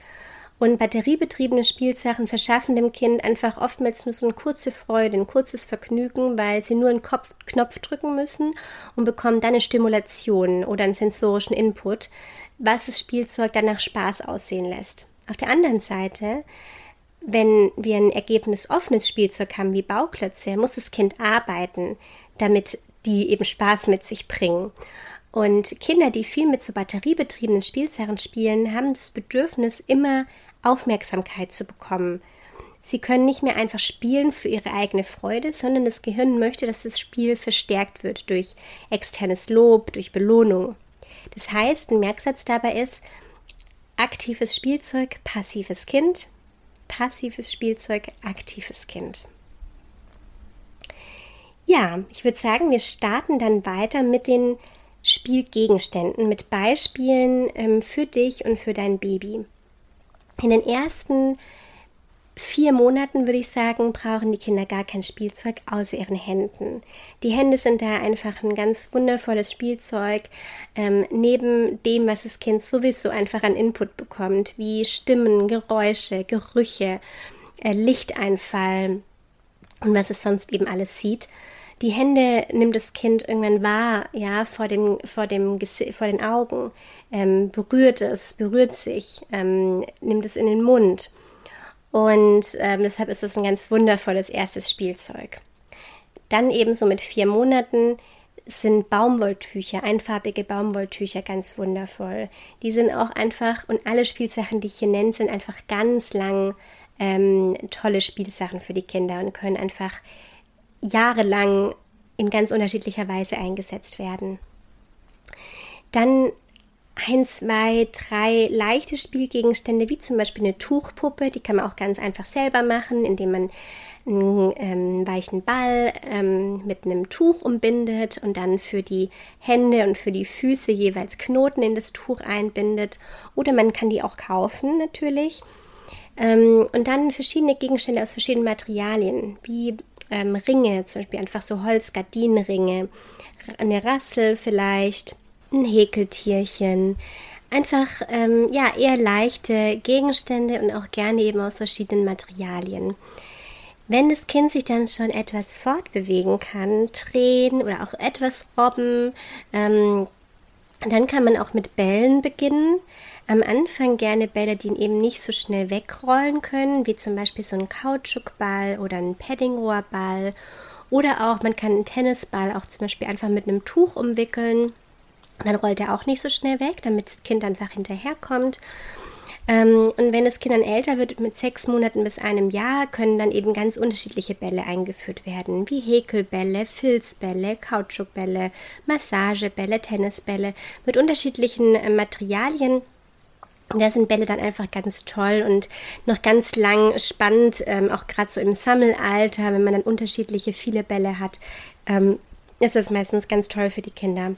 Und batteriebetriebene Spielsachen verschaffen dem Kind einfach oftmals nur so eine kurze Freude, ein kurzes Vergnügen, weil sie nur einen Kopf, Knopf drücken müssen und bekommen dann eine Stimulation oder einen sensorischen Input, was das Spielzeug dann nach Spaß aussehen lässt. Auf der anderen Seite, wenn wir ein ergebnisoffenes Spielzeug haben wie Bauklötze, muss das Kind arbeiten, damit die eben Spaß mit sich bringen. Und Kinder, die viel mit so batteriebetriebenen Spielsachen spielen, haben das Bedürfnis, immer Aufmerksamkeit zu bekommen. Sie können nicht mehr einfach spielen für ihre eigene Freude, sondern das Gehirn möchte, dass das Spiel verstärkt wird durch externes Lob, durch Belohnung. Das heißt, ein Merksatz dabei ist, aktives Spielzeug, passives Kind, passives Spielzeug, aktives Kind. Ja, ich würde sagen, wir starten dann weiter mit den Spielgegenständen, mit Beispielen ähm, für dich und für dein Baby. In den ersten vier Monaten, würde ich sagen, brauchen die Kinder gar kein Spielzeug außer ihren Händen. Die Hände sind da einfach ein ganz wundervolles Spielzeug, ähm, neben dem, was das Kind sowieso einfach an Input bekommt, wie Stimmen, Geräusche, Gerüche, äh, Lichteinfall und was es sonst eben alles sieht. Die Hände nimmt das Kind irgendwann wahr, ja, vor dem, vor dem, vor den Augen, ähm, berührt es, berührt sich, ähm, nimmt es in den Mund und ähm, deshalb ist es ein ganz wundervolles erstes Spielzeug. Dann ebenso mit vier Monaten sind Baumwolltücher, einfarbige Baumwolltücher ganz wundervoll. Die sind auch einfach, und alle Spielsachen, die ich hier nenne, sind einfach ganz lang ähm, tolle Spielsachen für die Kinder und können einfach jahrelang in ganz unterschiedlicher Weise eingesetzt werden. Dann ein, zwei, drei leichte Spielgegenstände, wie zum Beispiel eine Tuchpuppe, die kann man auch ganz einfach selber machen, indem man einen ähm, weichen Ball ähm, mit einem Tuch umbindet und dann für die Hände und für die Füße jeweils Knoten in das Tuch einbindet. Oder man kann die auch kaufen natürlich. Ähm, und dann verschiedene Gegenstände aus verschiedenen Materialien, wie ähm, Ringe, zum Beispiel einfach so Holzgardinenringe, eine Rassel vielleicht ein Häkeltierchen. Einfach ähm, ja, eher leichte Gegenstände und auch gerne eben aus verschiedenen Materialien. Wenn das Kind sich dann schon etwas fortbewegen kann, drehen oder auch etwas robben, ähm, dann kann man auch mit Bällen beginnen. Am Anfang gerne Bälle, die eben nicht so schnell wegrollen können, wie zum Beispiel so ein Kautschukball oder ein Paddingrohrball. Oder auch, man kann einen Tennisball auch zum Beispiel einfach mit einem Tuch umwickeln und dann rollt er auch nicht so schnell weg, damit das Kind einfach hinterherkommt. Ähm, und wenn das Kind dann älter wird, mit sechs Monaten bis einem Jahr, können dann eben ganz unterschiedliche Bälle eingeführt werden, wie Häkelbälle, Filzbälle, Kautschukbälle, Massagebälle, Tennisbälle mit unterschiedlichen äh, Materialien. Da sind Bälle dann einfach ganz toll und noch ganz lang spannend, ähm, auch gerade so im Sammelalter, wenn man dann unterschiedliche viele Bälle hat, ähm, ist das meistens ganz toll für die Kinder.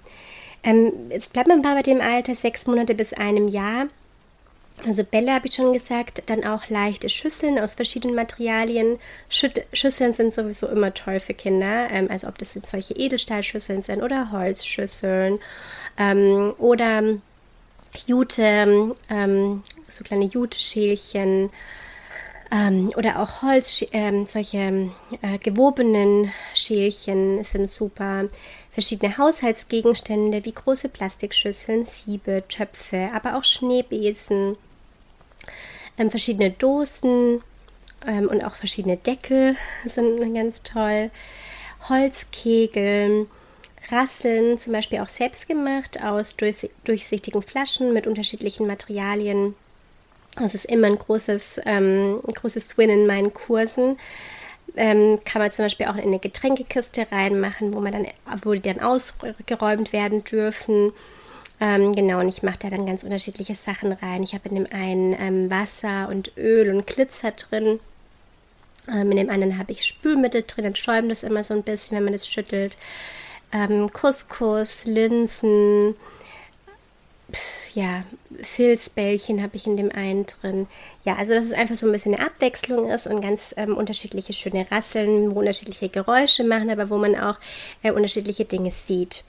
Ähm, jetzt bleibt man bei dem Alter sechs Monate bis einem Jahr. Also Bälle habe ich schon gesagt, dann auch leichte Schüsseln aus verschiedenen Materialien. Schüsseln sind sowieso immer toll für Kinder, ähm, also ob das jetzt solche Edelstahlschüsseln sind oder Holzschüsseln ähm, oder Jute, ähm, so kleine Jute-Schälchen ähm, oder auch Holz, ähm, solche äh, gewobenen Schälchen sind super. Verschiedene Haushaltsgegenstände wie große Plastikschüsseln, Siebe, Töpfe, aber auch Schneebesen, ähm, verschiedene Dosen ähm, und auch verschiedene Deckel sind ganz toll. Holzkegel, Rasseln, zum Beispiel auch selbst gemacht aus durchsichtigen Flaschen mit unterschiedlichen Materialien. Das ist immer ein großes, ähm, ein großes Twin in meinen Kursen. Ähm, kann man zum Beispiel auch in eine Getränkekiste reinmachen, wo man dann, wo die dann ausgeräumt werden dürfen. Ähm, genau, und ich mache da dann ganz unterschiedliche Sachen rein. Ich habe in dem einen ähm, Wasser und Öl und Glitzer drin. Ähm, in dem anderen habe ich Spülmittel drin, dann schäumt das immer so ein bisschen, wenn man das schüttelt. Ähm, Couscous, Linsen, ja, Filzbällchen habe ich in dem einen drin. Ja, also dass es einfach so ein bisschen eine Abwechslung ist und ganz ähm, unterschiedliche schöne Rasseln, wo unterschiedliche Geräusche machen, aber wo man auch äh, unterschiedliche Dinge sieht.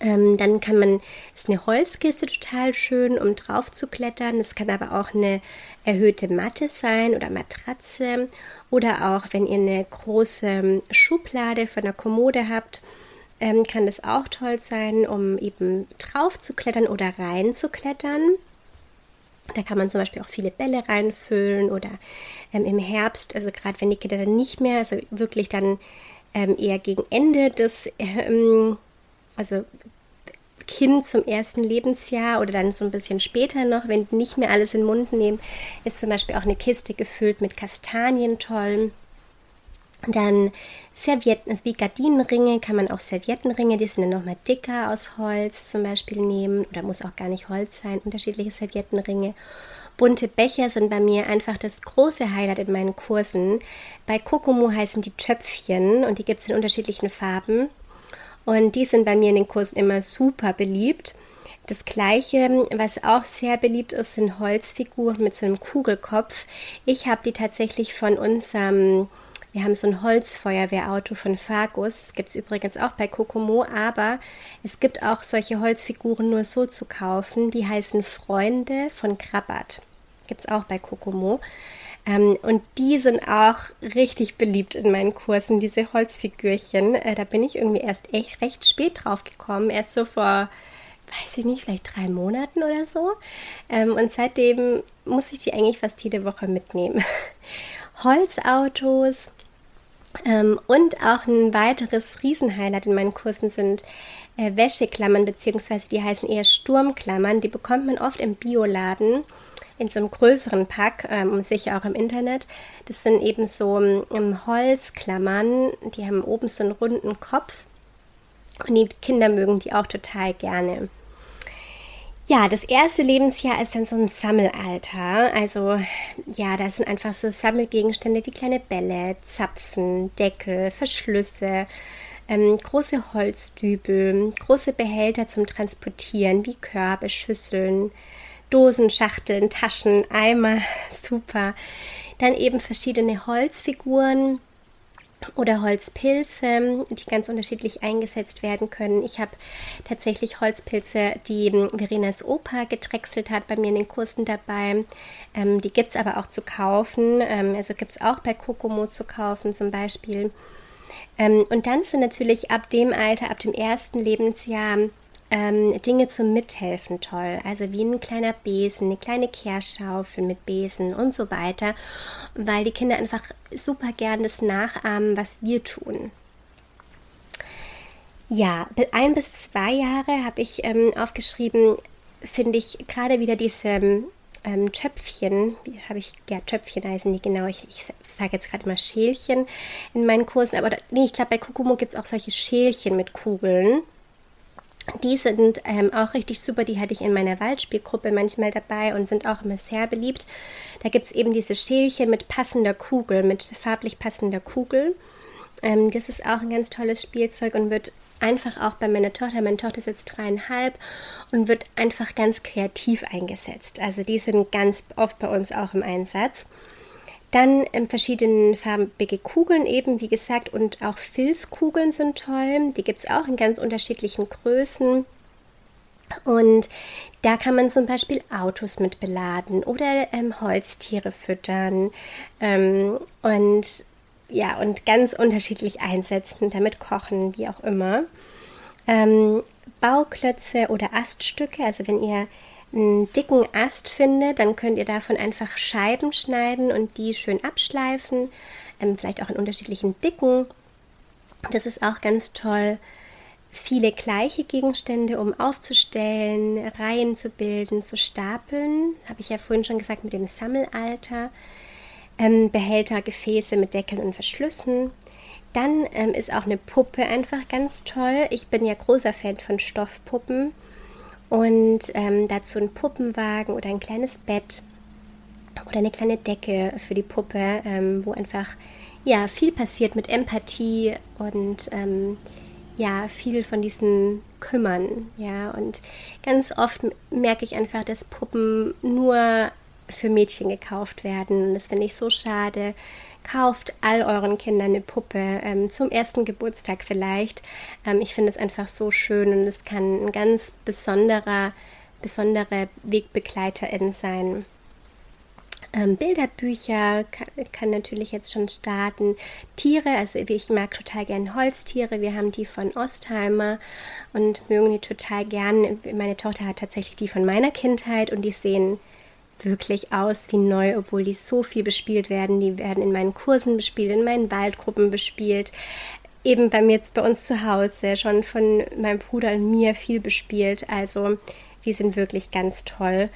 Ähm, dann kann man, ist eine Holzkiste total schön, um drauf zu klettern. Es kann aber auch eine erhöhte Matte sein oder Matratze oder auch, wenn ihr eine große ähm, Schublade von der Kommode habt, ähm, kann das auch toll sein, um eben drauf zu klettern oder rein zu klettern. Da kann man zum Beispiel auch viele Bälle reinfüllen oder ähm, im Herbst, also gerade wenn die Kinder dann nicht mehr, also wirklich dann ähm, eher gegen Ende des, ähm, also Kind zum ersten Lebensjahr oder dann so ein bisschen später noch, wenn nicht mehr alles in den Mund nehmen, ist zum Beispiel auch eine Kiste gefüllt mit Kastanien toll. Dann Servietten, also wie Gardinenringe kann man auch Serviettenringe, die sind dann nochmal dicker aus Holz zum Beispiel nehmen oder muss auch gar nicht Holz sein, unterschiedliche Serviettenringe. Bunte Becher sind bei mir einfach das große Highlight in meinen Kursen. Bei Kokomo heißen die Töpfchen und die gibt es in unterschiedlichen Farben. Und die sind bei mir in den Kursen immer super beliebt. Das gleiche, was auch sehr beliebt ist, sind Holzfiguren mit so einem Kugelkopf. Ich habe die tatsächlich von unserem wir haben so ein Holzfeuerwehrauto von Fagus. Gibt es übrigens auch bei Kokomo, aber es gibt auch solche Holzfiguren nur so zu kaufen. Die heißen Freunde von Krabat. Gibt es auch bei Kokomo. Ähm, und die sind auch richtig beliebt in meinen Kursen, diese Holzfigürchen. Äh, da bin ich irgendwie erst echt recht spät drauf gekommen. Erst so vor, weiß ich nicht, vielleicht drei Monaten oder so. Ähm, und seitdem muss ich die eigentlich fast jede Woche mitnehmen. Holzautos, ähm, und auch ein weiteres Riesenhighlight in meinen Kursen sind äh, Wäscheklammern, beziehungsweise die heißen eher Sturmklammern. Die bekommt man oft im Bioladen in so einem größeren Pack, ähm, sicher auch im Internet. Das sind eben so ähm, Holzklammern, die haben oben so einen runden Kopf und die Kinder mögen die auch total gerne. Ja, das erste Lebensjahr ist dann so ein Sammelalter. Also ja, da sind einfach so Sammelgegenstände wie kleine Bälle, Zapfen, Deckel, Verschlüsse, ähm, große Holzdübel, große Behälter zum Transportieren wie Körbe, Schüsseln, Dosen, Schachteln, Taschen, Eimer, super. Dann eben verschiedene Holzfiguren, oder Holzpilze, die ganz unterschiedlich eingesetzt werden können. Ich habe tatsächlich Holzpilze, die Verenas Opa gedrechselt hat, bei mir in den Kursen dabei. Ähm, die gibt es aber auch zu kaufen. Ähm, also gibt es auch bei Kokomo zu kaufen zum Beispiel. Ähm, und dann sind natürlich ab dem Alter, ab dem ersten Lebensjahr ähm, Dinge zum Mithelfen toll. Also wie ein kleiner Besen, eine kleine Kehrschaufel mit Besen und so weiter, weil die Kinder einfach super gern das nachahmen, was wir tun. Ja, ein bis zwei Jahre habe ich ähm, aufgeschrieben, finde ich gerade wieder diese ähm, Töpfchen, wie habe ich, ja, Töpfchen heißen die genau, ich, ich sage jetzt gerade mal Schälchen in meinen Kursen, aber nee, ich glaube, bei Kokomo gibt es auch solche Schälchen mit Kugeln. Die sind ähm, auch richtig super, die hatte ich in meiner Waldspielgruppe manchmal dabei und sind auch immer sehr beliebt. Da gibt es eben diese Schälchen mit passender Kugel, mit farblich passender Kugel. Ähm, das ist auch ein ganz tolles Spielzeug und wird einfach auch bei meiner Tochter, meine Tochter ist jetzt dreieinhalb und wird einfach ganz kreativ eingesetzt. Also die sind ganz oft bei uns auch im Einsatz. Dann ähm, verschiedene farbige Kugeln eben, wie gesagt, und auch Filzkugeln sind toll. Die gibt es auch in ganz unterschiedlichen Größen. Und da kann man zum Beispiel Autos mit beladen oder ähm, Holztiere füttern ähm, und ja, und ganz unterschiedlich einsetzen, damit kochen, wie auch immer. Ähm, Bauklötze oder Aststücke, also wenn ihr einen dicken Ast findet, dann könnt ihr davon einfach Scheiben schneiden und die schön abschleifen, ähm, vielleicht auch in unterschiedlichen Dicken. Das ist auch ganz toll. Viele gleiche Gegenstände, um aufzustellen, Reihen zu bilden, zu stapeln. Habe ich ja vorhin schon gesagt mit dem Sammelalter ähm, Behälter, Gefäße mit Deckeln und Verschlüssen. Dann ähm, ist auch eine Puppe einfach ganz toll. Ich bin ja großer Fan von Stoffpuppen. Und ähm, dazu ein Puppenwagen oder ein kleines Bett oder eine kleine Decke für die Puppe, ähm, wo einfach ja viel passiert mit Empathie und ähm, ja viel von diesen Kümmern. Ja, und ganz oft merke ich einfach, dass Puppen nur für Mädchen gekauft werden. Und das finde ich so schade. Kauft all euren Kindern eine Puppe ähm, zum ersten Geburtstag vielleicht. Ähm, ich finde es einfach so schön und es kann ein ganz besonderer, besondere Wegbegleiterin sein. Ähm, Bilderbücher kann, kann, natürlich jetzt schon starten. Tiere, also ich mag total gern Holztiere. Wir haben die von Ostheimer und mögen die total gern. Meine Tochter hat tatsächlich die von meiner Kindheit und die sehen wirklich aus wie neu, obwohl die so viel bespielt werden. Die werden in meinen Kursen bespielt, in meinen Waldgruppen bespielt. Eben bei mir jetzt bei uns zu Hause schon von meinem Bruder und mir viel bespielt. Also die sind wirklich ganz toll.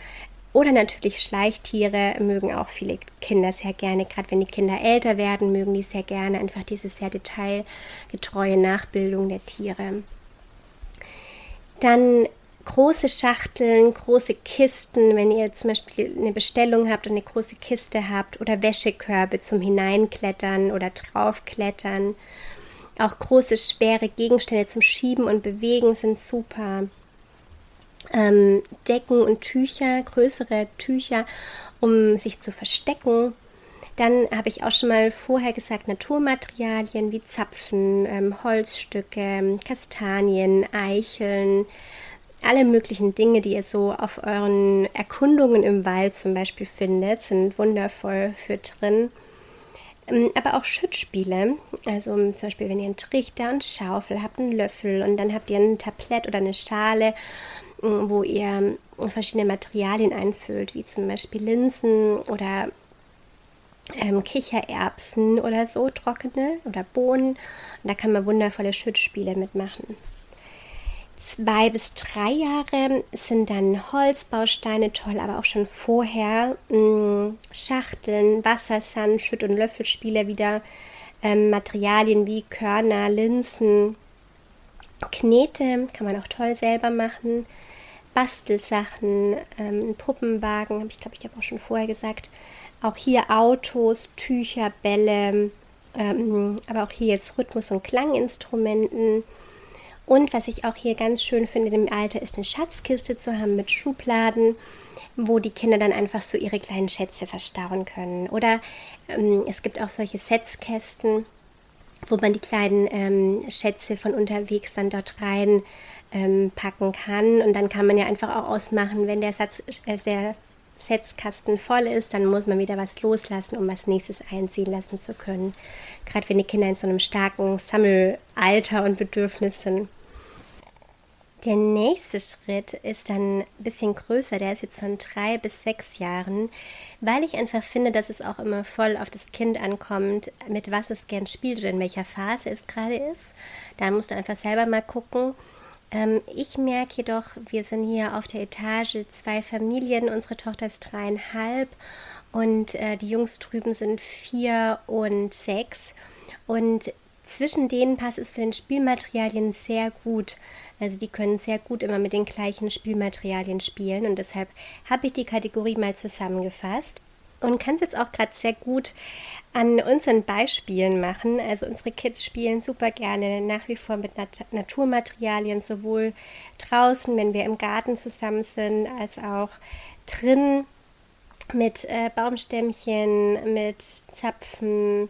Oder natürlich Schleichtiere mögen auch viele Kinder sehr gerne. Gerade wenn die Kinder älter werden, mögen die sehr gerne einfach diese sehr detailgetreue Nachbildung der Tiere. Dann große Schachteln, große Kisten, wenn ihr zum Beispiel eine Bestellung habt und eine große Kiste habt oder Wäschekörbe zum Hineinklettern oder draufklettern. Auch große, schwere Gegenstände zum Schieben und Bewegen sind super. Ähm, Decken und Tücher, größere Tücher, um sich zu verstecken. Dann habe ich auch schon mal vorher gesagt, Naturmaterialien wie Zapfen, ähm, Holzstücke, Kastanien, Eicheln, alle möglichen Dinge, die ihr so auf euren Erkundungen im Wald zum Beispiel findet, sind wundervoll für drin. Ähm, aber auch Schützspiele, also zum Beispiel, wenn ihr einen Trichter und Schaufel habt, einen Löffel und dann habt ihr ein Tablett oder eine Schale, ähm, wo ihr verschiedene Materialien einfüllt, wie zum Beispiel Linsen oder ähm, Kichererbsen oder so, trockene oder Bohnen. Und da kann man wundervolle Schützspiele mitmachen zwei bis drei Jahre sind dann Holzbausteine toll, aber auch schon vorher. Mh, mm, Schachteln, Wassersand, Schütt- und Löffelspiele wieder, ähm, Materialien wie Körner, Linsen, Knete kann man auch toll selber machen, Bastelsachen, ähm, Puppenwagen, habe ich glaube ich habe auch schon vorher gesagt, auch hier Autos, Tücher, Bälle, ähm, aber auch hier jetzt Rhythmus- und Klanginstrumenten und was ich auch hier ganz schön finde im Alter, ist eine Schatzkiste zu haben mit Schubladen, wo die Kinder dann einfach so ihre kleinen Schätze verstauen können. Oder ähm, es gibt auch solche Setzkästen, wo man die kleinen ähm, Schätze von unterwegs dann dort rein ähm, packen kann. Und dann kann man ja einfach auch ausmachen, wenn der Satz, äh, der Setzkasten voll ist, dann muss man wieder was loslassen, um was nächstes einziehen lassen zu können. Gerade wenn die Kinder in so einem starken Sammelalter und Bedürfnis sind. Der nächste Schritt ist dann ein bisschen größer, der ist jetzt von drei bis sechs Jahren, weil ich einfach finde, dass es auch immer voll auf das Kind ankommt, mit was es gern spielt oder in welcher Phase es gerade ist. Da musst du einfach selber mal gucken, Ähm, ich merke jedoch, wir sind hier auf der Etage zwei Familien. Unsere Tochter ist dreieinhalb und äh, die Jungs drüben sind vier und sechs. Und zwischen denen passt es für den Spielmaterialien sehr gut. Also die können sehr gut immer mit den gleichen Spielmaterialien spielen und deshalb habe ich die Kategorie mal zusammengefasst und kann es jetzt auch gerade sehr gut an unseren Beispielen machen. Also unsere Kids spielen super gerne nach wie vor mit Nat Naturmaterialien, sowohl draußen, wenn wir im Garten zusammen sind, als auch drin mit äh, Baumstämmchen, mit Zapfen,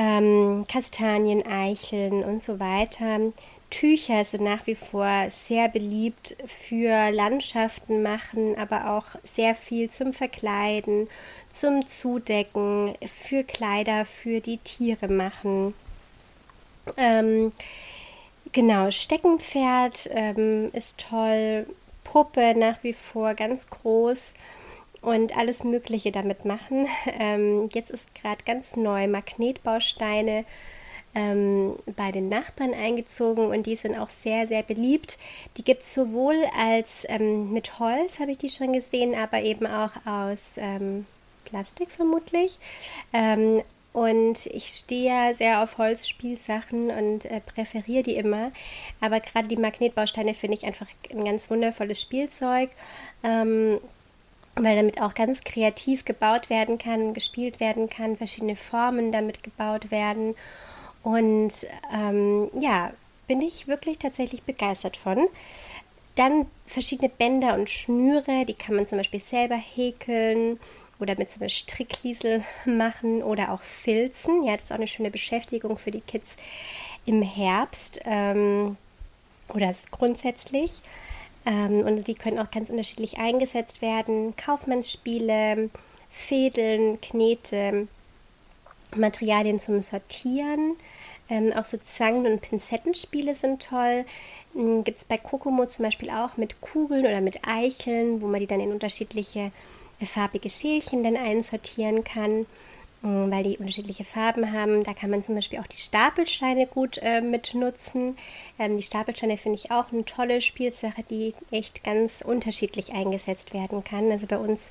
ähm, Kastanien, Eicheln und so weiter. Tücher sind nach wie vor sehr beliebt für Landschaften machen, aber auch sehr viel zum Verkleiden, zum Zudecken, für Kleider, für die Tiere machen. Ähm, genau, Steckenpferd ähm, ist toll, Puppe nach wie vor ganz groß und alles Mögliche damit machen. Ähm, jetzt ist gerade ganz neu Magnetbausteine ähm, bei den Nachbarn eingezogen und die sind auch sehr, sehr beliebt. Die gibt es sowohl als ähm, mit Holz, habe ich die schon gesehen, aber eben auch aus ähm, Plastik vermutlich. Ähm, und ich stehe ja sehr auf Holzspielsachen und äh, präferiere die immer. Aber gerade die Magnetbausteine finde ich einfach ein ganz wundervolles Spielzeug. Ähm, weil damit auch ganz kreativ gebaut werden kann, gespielt werden kann, verschiedene Formen damit gebaut werden. Und ähm, ja, bin ich wirklich tatsächlich begeistert von. Dann verschiedene Bänder und Schnüre, die kann man zum Beispiel selber häkeln oder mit so einer Strickliesel machen oder auch filzen. Ja, das ist auch eine schöne Beschäftigung für die Kids im Herbst ähm, oder grundsätzlich. Ähm, und die können auch ganz unterschiedlich eingesetzt werden. Kaufmannsspiele, Fädeln, Knete, Materialien zum Sortieren. Ähm, auch so Zangen- und Pinzettenspiele sind toll. Ähm, Gibt es bei Kokomo zum Beispiel auch mit Kugeln oder mit Eicheln, wo man die dann in unterschiedliche äh, farbige Schälchen dann einsortieren kann, weil die unterschiedliche Farben haben. Da kann man zum Beispiel auch die Stapelsteine gut äh, mit nutzen. Ähm, die Stapelsteine finde ich auch eine tolle Spielsache, die echt ganz unterschiedlich eingesetzt werden kann. Also bei uns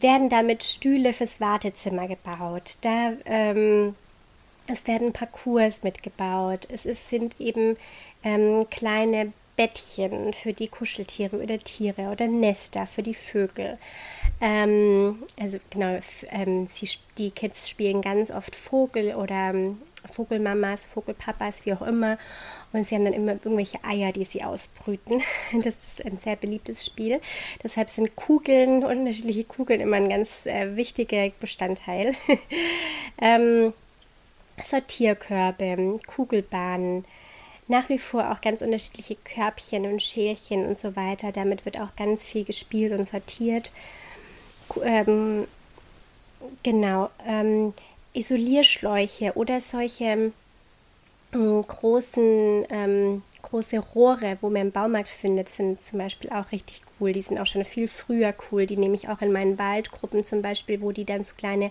werden damit Stühle fürs Wartezimmer gebaut. Da ähm, es werden Parcours mitgebaut. Es ist, sind eben ähm, kleine Bettchen für die Kuscheltiere oder Tiere oder Nester für die Vögel. Ähm, also genau, ähm, sie, die Kids spielen ganz oft Vogel oder ähm, Vogelmamas, Vogelpapas, wie auch immer. Und sie haben dann immer irgendwelche Eier, die sie ausbrüten. Das ist ein sehr beliebtes Spiel. Deshalb sind Kugeln, unterschiedliche Kugeln immer ein ganz äh, wichtiger Bestandteil. ähm, Sortierkörbe, Kugelbahnen, nach wie vor auch ganz unterschiedliche Körbchen und Schälchen und so weiter. Damit wird auch ganz viel gespielt und sortiert. Ähm, genau, ähm, Isolierschläuche oder solche ähm, großen große Rohre, wo man im Baumarkt findet, sind zum Beispiel auch richtig cool. Die sind auch schon viel früher cool. Die nehme ich auch in meinen Waldgruppen zum Beispiel, wo die dann so kleine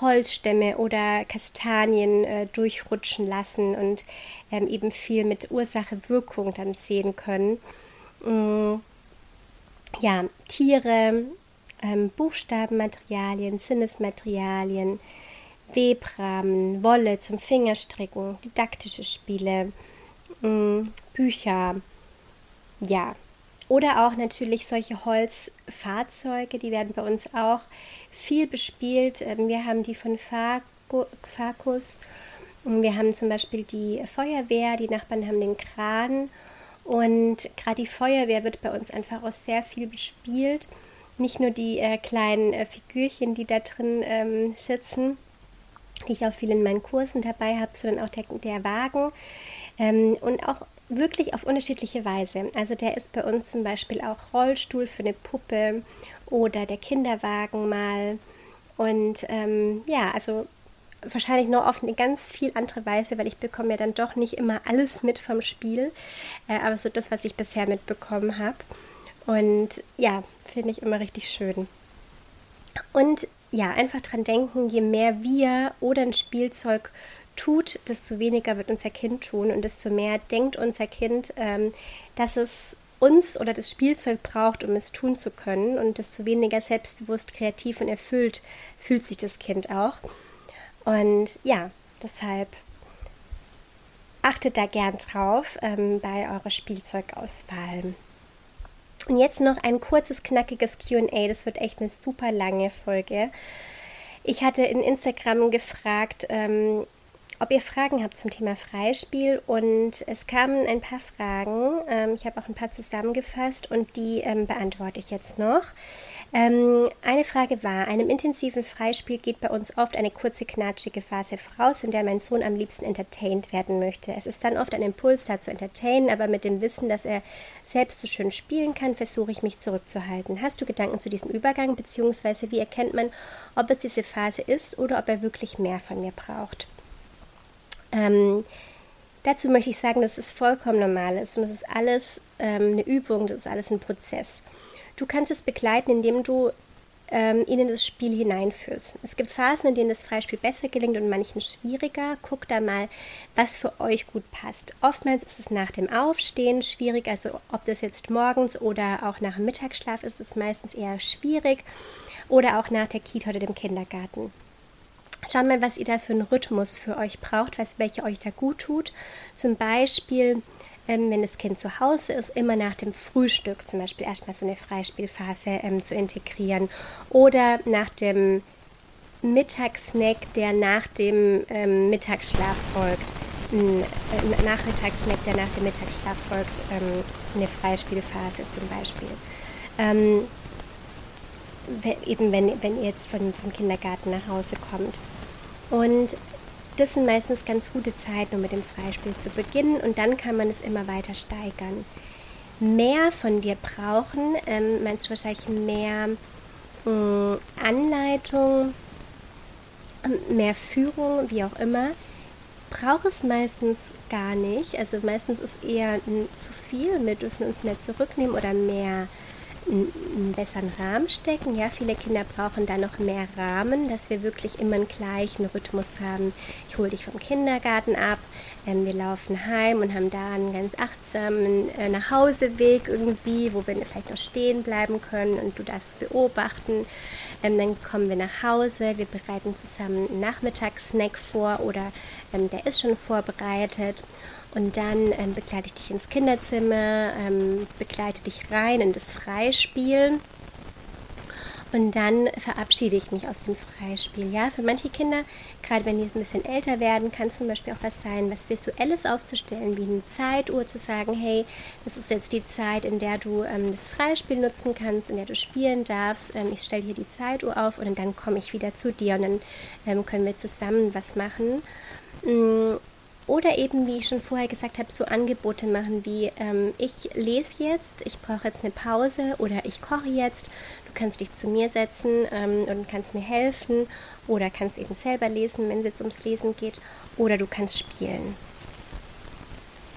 Holzstämme oder Kastanien äh, durchrutschen lassen und ähm, eben viel mit Ursache-Wirkung dann sehen können. Ähm, ja, Tiere, ähm, Buchstabenmaterialien, Sinnesmaterialien, Webrahmen, Wolle zum Fingerstricken, didaktische Spiele, mm, Bücher, ja. Oder auch natürlich solche Holzfahrzeuge, die werden bei uns auch viel bespielt. Ähm, wir haben die von Fakus. Wir haben zum Beispiel die Feuerwehr, die Nachbarn haben den Kran. Und gerade die Feuerwehr wird bei uns einfach auch sehr viel bespielt. Nicht nur die äh, kleinen äh, Figürchen, die da drin ähm, sitzen, die ich auch viel in meinen Kursen dabei habe, sondern auch der, der Wagen. Ähm, und auch wirklich auf unterschiedliche Weise. Also der ist bei uns zum Beispiel auch Rollstuhl für eine Puppe oder der Kinderwagen mal. Und ähm, ja, also wahrscheinlich noch auf eine ganz viel andere Weise, weil ich bekomme ja dann doch nicht immer alles mit vom Spiel, äh, aber so das, was ich bisher mitbekommen habe. Und ja, finde ich immer richtig schön. Und ja, einfach dran denken, je mehr wir oder ein Spielzeug tut, desto weniger wird unser Kind tun und desto mehr denkt unser Kind, ähm, dass es uns oder das Spielzeug braucht, um es tun zu können. Und desto weniger selbstbewusst, kreativ und erfüllt fühlt sich das Kind auch. Und ja, deshalb achtet da gern drauf ähm, bei eurer Spielzeugauswahl. Und jetzt noch ein kurzes, knackiges QA. Das wird echt eine super lange Folge. Ich hatte in Instagram gefragt, ähm, ob ihr Fragen habt zum Thema Freispiel und es kamen ein paar Fragen. Ähm, ich habe auch ein paar zusammengefasst und die ähm, beantworte ich jetzt noch. Ähm, eine Frage war, einem intensiven Freispiel geht bei uns oft eine kurze, knatschige Phase voraus, in der mein Sohn am liebsten entertained werden möchte. Es ist dann oft ein Impuls, da zu entertainen, aber mit dem Wissen, dass er selbst so schön spielen kann, versuche ich mich zurückzuhalten. Hast du Gedanken zu diesem Übergang, beziehungsweise wie erkennt man, ob es diese Phase ist oder ob er wirklich mehr von mir braucht? Ähm, dazu möchte ich sagen, dass es vollkommen normal ist und es ist alles ähm, eine Übung, das ist alles ein Prozess. Du kannst es begleiten, indem du ähm, ihn in das Spiel hineinführst. Es gibt Phasen, in denen das Freispiel besser gelingt und manchen schwieriger. Guck da mal, was für euch gut passt. Oftmals ist es nach dem Aufstehen schwierig, also ob das jetzt morgens oder auch nach dem Mittagsschlaf ist, ist es meistens eher schwierig oder auch nach der Kita oder dem Kindergarten. Schaut mal, was ihr da für einen Rhythmus für euch braucht, was welcher euch da gut tut. Zum Beispiel, ähm, wenn das Kind zu Hause ist, immer nach dem Frühstück zum Beispiel erstmal so eine Freispielphase ähm, zu integrieren. Oder nach dem Mittagssnack, der nach dem ähm, Mittagsschlaf folgt. Ein äh, Nachmittagssnack, der nach dem Mittagsschlaf folgt, ähm, eine Freispielphase zum Beispiel. Eben wenn, wenn ihr jetzt von, vom Kindergarten nach Hause kommt. Und das sind meistens ganz gute Zeiten, um mit dem Freispiel zu beginnen und dann kann man es immer weiter steigern. Mehr von dir brauchen, ähm, meinst du wahrscheinlich mehr mh, mm, Anleitung, mehr Führung, wie auch immer, braucht es meistens gar nicht. Also meistens ist eher zu viel, wir dürfen uns mehr zurücknehmen oder mehr einen besseren Rahmen stecken. Ja, viele Kinder brauchen da noch mehr Rahmen, dass wir wirklich immer einen gleichen Rhythmus haben. Ich hole dich vom Kindergarten ab, ähm, wir laufen heim und haben da einen ganz achtsamen äh, Nachhauseweg irgendwie, wo wir vielleicht noch stehen bleiben können und du darfst beobachten. Ähm, dann kommen wir nach Hause, wir bereiten zusammen einen Nachmittagssnack vor oder ähm, der ist schon vorbereitet. Und dann ähm, begleite ich dich ins Kinderzimmer, ähm, begleite dich rein in das Freispiel. Und dann verabschiede ich mich aus dem Freispiel. Ja, für manche Kinder, gerade wenn die ein bisschen älter werden, kann es zum Beispiel auch was sein, was Visuelles aufzustellen, wie eine Zeituhr, zu sagen, hey, das ist jetzt die Zeit, in der du ähm, das Freispiel nutzen kannst, in der du spielen darfst. Ähm, ich stelle hier die Zeituhr auf und dann komme ich wieder zu dir und dann ähm, können wir zusammen was machen. Mm, oder eben, wie ich schon vorher gesagt habe, so Angebote machen wie ähm, ich lese jetzt, ich brauche jetzt eine Pause oder ich koche jetzt. Du kannst dich zu mir setzen ähm, und kannst mir helfen oder kannst eben selber lesen, wenn es jetzt ums Lesen geht. Oder du kannst spielen.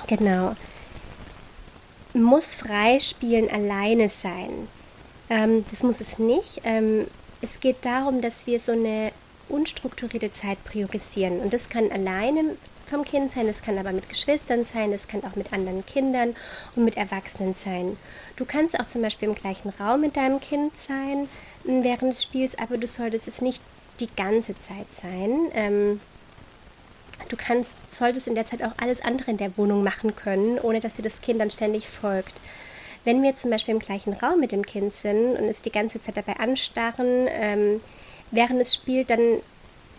Genau. Muss Freispielen alleine sein? Ähm, das muss es nicht. Ähm, es geht darum, dass wir so eine unstrukturierte Zeit priorisieren. Und das kann alleine vom Kind sein, es kann aber mit Geschwistern sein, es kann auch mit anderen Kindern und mit Erwachsenen sein. Du kannst auch zum Beispiel im gleichen Raum mit deinem Kind sein während des Spiels, aber du solltest es nicht die ganze Zeit sein. Ähm, du kannst, solltest in der Zeit auch alles andere in der Wohnung machen können, ohne dass dir das Kind dann ständig folgt. Wenn wir zum Beispiel im gleichen Raum mit dem Kind sind und es die ganze Zeit dabei anstarren, ähm, während es spielt, dann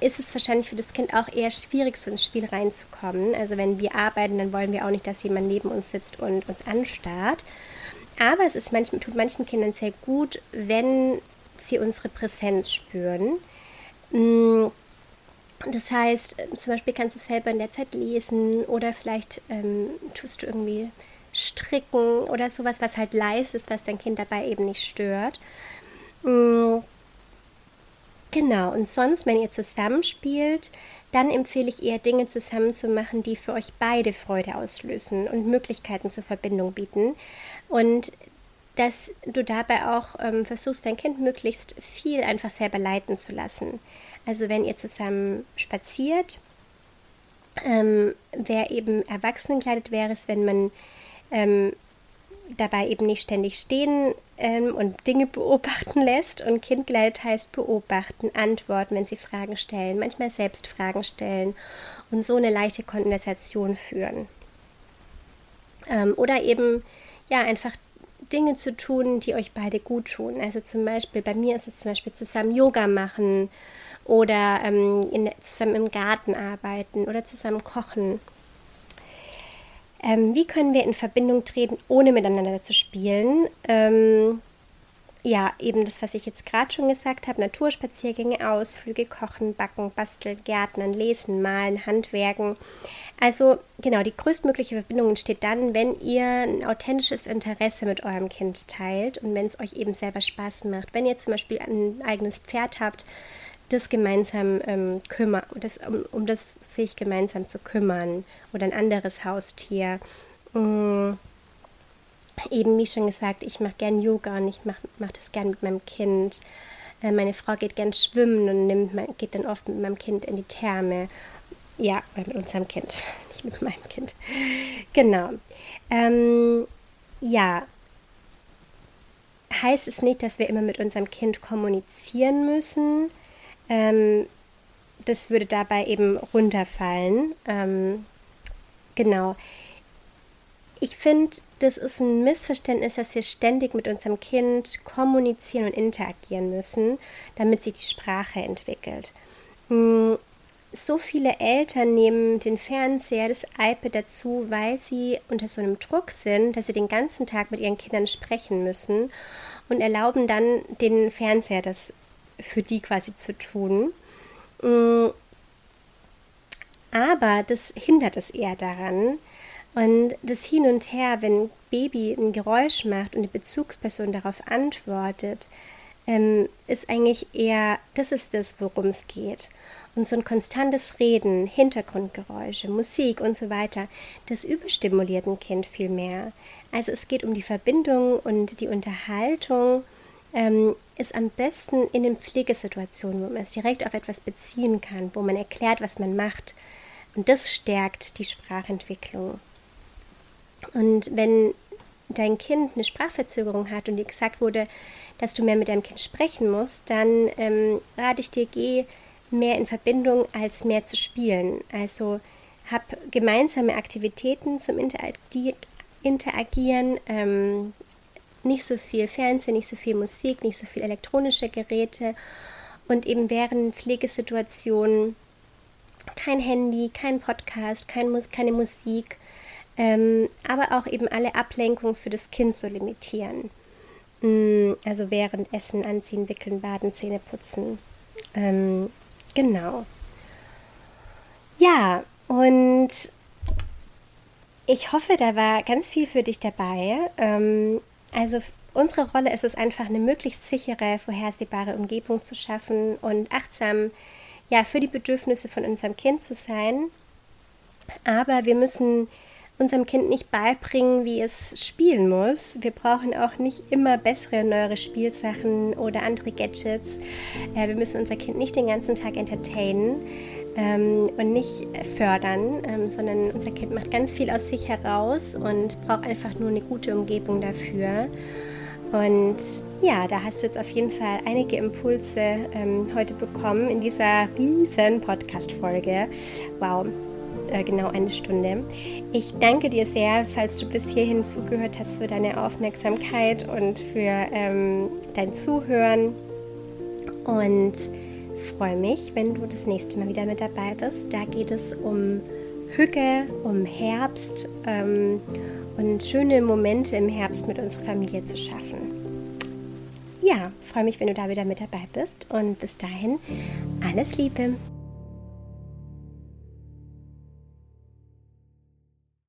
ist es wahrscheinlich für das Kind auch eher schwierig, so ins Spiel reinzukommen. Also wenn wir arbeiten, dann wollen wir auch nicht, dass jemand neben uns sitzt und uns anstarrt. Aber es ist manchmal, tut manchen Kindern sehr gut, wenn sie unsere Präsenz spüren. Mm, das heißt, zum Beispiel kannst du selber in der Zeit lesen oder vielleicht ähm, tust du irgendwie stricken oder sowas, was halt leise ist, was dein Kind dabei eben nicht stört. Mm, Genau, und sonst, wenn ihr zusammenspielt, dann empfehle ich eher Dinge zusammen zu machen, die für euch beide Freude auslösen und Möglichkeiten zur Verbindung bieten. Und dass du dabei auch ähm, versuchst, dein Kind möglichst viel einfach selber leiten zu lassen. Also wenn ihr zusammen spaziert, Ähm, wer eben erwachsenenkleidet wäre es, wenn man ähm, dabei eben nicht ständig stehen ähm, und Dinge beobachten lässt. Und kindgeleitet heißt beobachten, antworten, wenn sie Fragen stellen, manchmal selbst Fragen stellen und so eine leichte Konversation führen. Ähm, oder eben ja einfach Dinge zu tun, die euch beide gut tun. Also zum Beispiel, bei mir ist es zum Beispiel zusammen Yoga machen oder ähm, in, zusammen im Garten arbeiten oder zusammen kochen. Ähm, wie können wir in Verbindung treten, ohne miteinander zu spielen? Ähm, ja, eben das, was ich jetzt gerade schon gesagt habe, Naturspaziergänge, Ausflüge, Kochen, Backen, Basteln, Gärtnern, Lesen, Malen, Handwerken. Also genau, die größtmögliche Verbindung entsteht dann, wenn ihr ein authentisches Interesse mit eurem Kind teilt und wenn es euch eben selber Spaß macht. Wenn ihr zum Beispiel ein eigenes Pferd habt, das gemeinsam ähm, kümmern, das, um, um das sich gemeinsam zu kümmern oder ein anderes Haustier. Mhm eben wie schon gesagt, ich mache gern Yoga und ich mache mach das gern mit meinem Kind. Äh, meine Frau geht gern schwimmen und nimmt, geht dann oft mit meinem Kind in die Therme. Ja, mit unserem Kind, nicht mit meinem Kind. Genau. Ähm, ja, heißt es nicht, dass wir immer mit unserem Kind kommunizieren müssen. Ähm, das würde dabei eben runterfallen. Ähm, genau. Ich finde, das ist ein Missverständnis, dass wir ständig mit unserem Kind kommunizieren und interagieren müssen, damit sich die Sprache entwickelt. Hm, so viele Eltern nehmen den Fernseher, das iPad dazu, weil sie unter so einem Druck sind, dass sie den ganzen Tag mit ihren Kindern sprechen müssen und erlauben dann den Fernseher das für die quasi zu tun. Hm, aber das hindert es eher daran, und das Hin und Her, wenn Baby ein Geräusch macht und die Bezugsperson darauf antwortet, ähm, ist eigentlich eher, das ist das, worum es geht. Und so ein konstantes Reden, Hintergrundgeräusche, Musik und so weiter, das überstimuliert ein Kind viel mehr. Also es geht um die Verbindung und die Unterhaltung ähm, ist am besten in den Pflegesituationen, wo man es direkt auf etwas beziehen kann, wo man erklärt, was man macht. Und das stärkt die Sprachentwicklung. Und wenn dein Kind eine Sprachverzögerung hat und dir gesagt wurde, dass du mehr mit deinem Kind sprechen musst, dann ähm, rate ich dir, geh mehr in Verbindung als mehr zu spielen. Also hab gemeinsame Aktivitäten zum Interagi Interagieren, ähm, nicht so viel Fernsehen, nicht so viel Musik, nicht so viel elektronische Geräte und eben während Pflegesituationen kein Handy, kein Podcast, kein Mus keine Musik ähm, aber auch eben alle Ablenkungen für das Kind zu limitieren. Mm, also während Essen, Anziehen, Wickeln, Baden, Zähne putzen. Ähm, genau. Ja, und ich hoffe, da war ganz viel für dich dabei. Ähm, also unsere Rolle ist es einfach, eine möglichst sichere, vorhersehbare Umgebung zu schaffen und achtsam ja, für die Bedürfnisse von unserem Kind zu sein. Aber wir müssen unserem Kind nicht beibringen, wie es spielen muss. Wir brauchen auch nicht immer bessere neuere Spielsachen oder andere Gadgets. Äh, wir müssen unser Kind nicht den ganzen Tag entertainen ähm, und nicht fördern, ähm, sondern unser Kind macht ganz viel aus sich heraus und braucht einfach nur eine gute Umgebung dafür. Und ja, da hast du jetzt auf jeden Fall einige Impulse ähm, heute bekommen in dieser riesen Podcast-Folge. Wow, äh, genau eine Stunde. Ich danke dir sehr, falls du bis hierhin zugehört hast, für deine Aufmerksamkeit und für ähm, dein Zuhören. Und freue mich, wenn du das nächste Mal wieder mit dabei bist. Da geht es um Hücke, um Herbst ähm, und schöne Momente im Herbst mit unserer Familie zu schaffen. Ja, freue mich, wenn du da wieder mit dabei bist und bis dahin alles Liebe.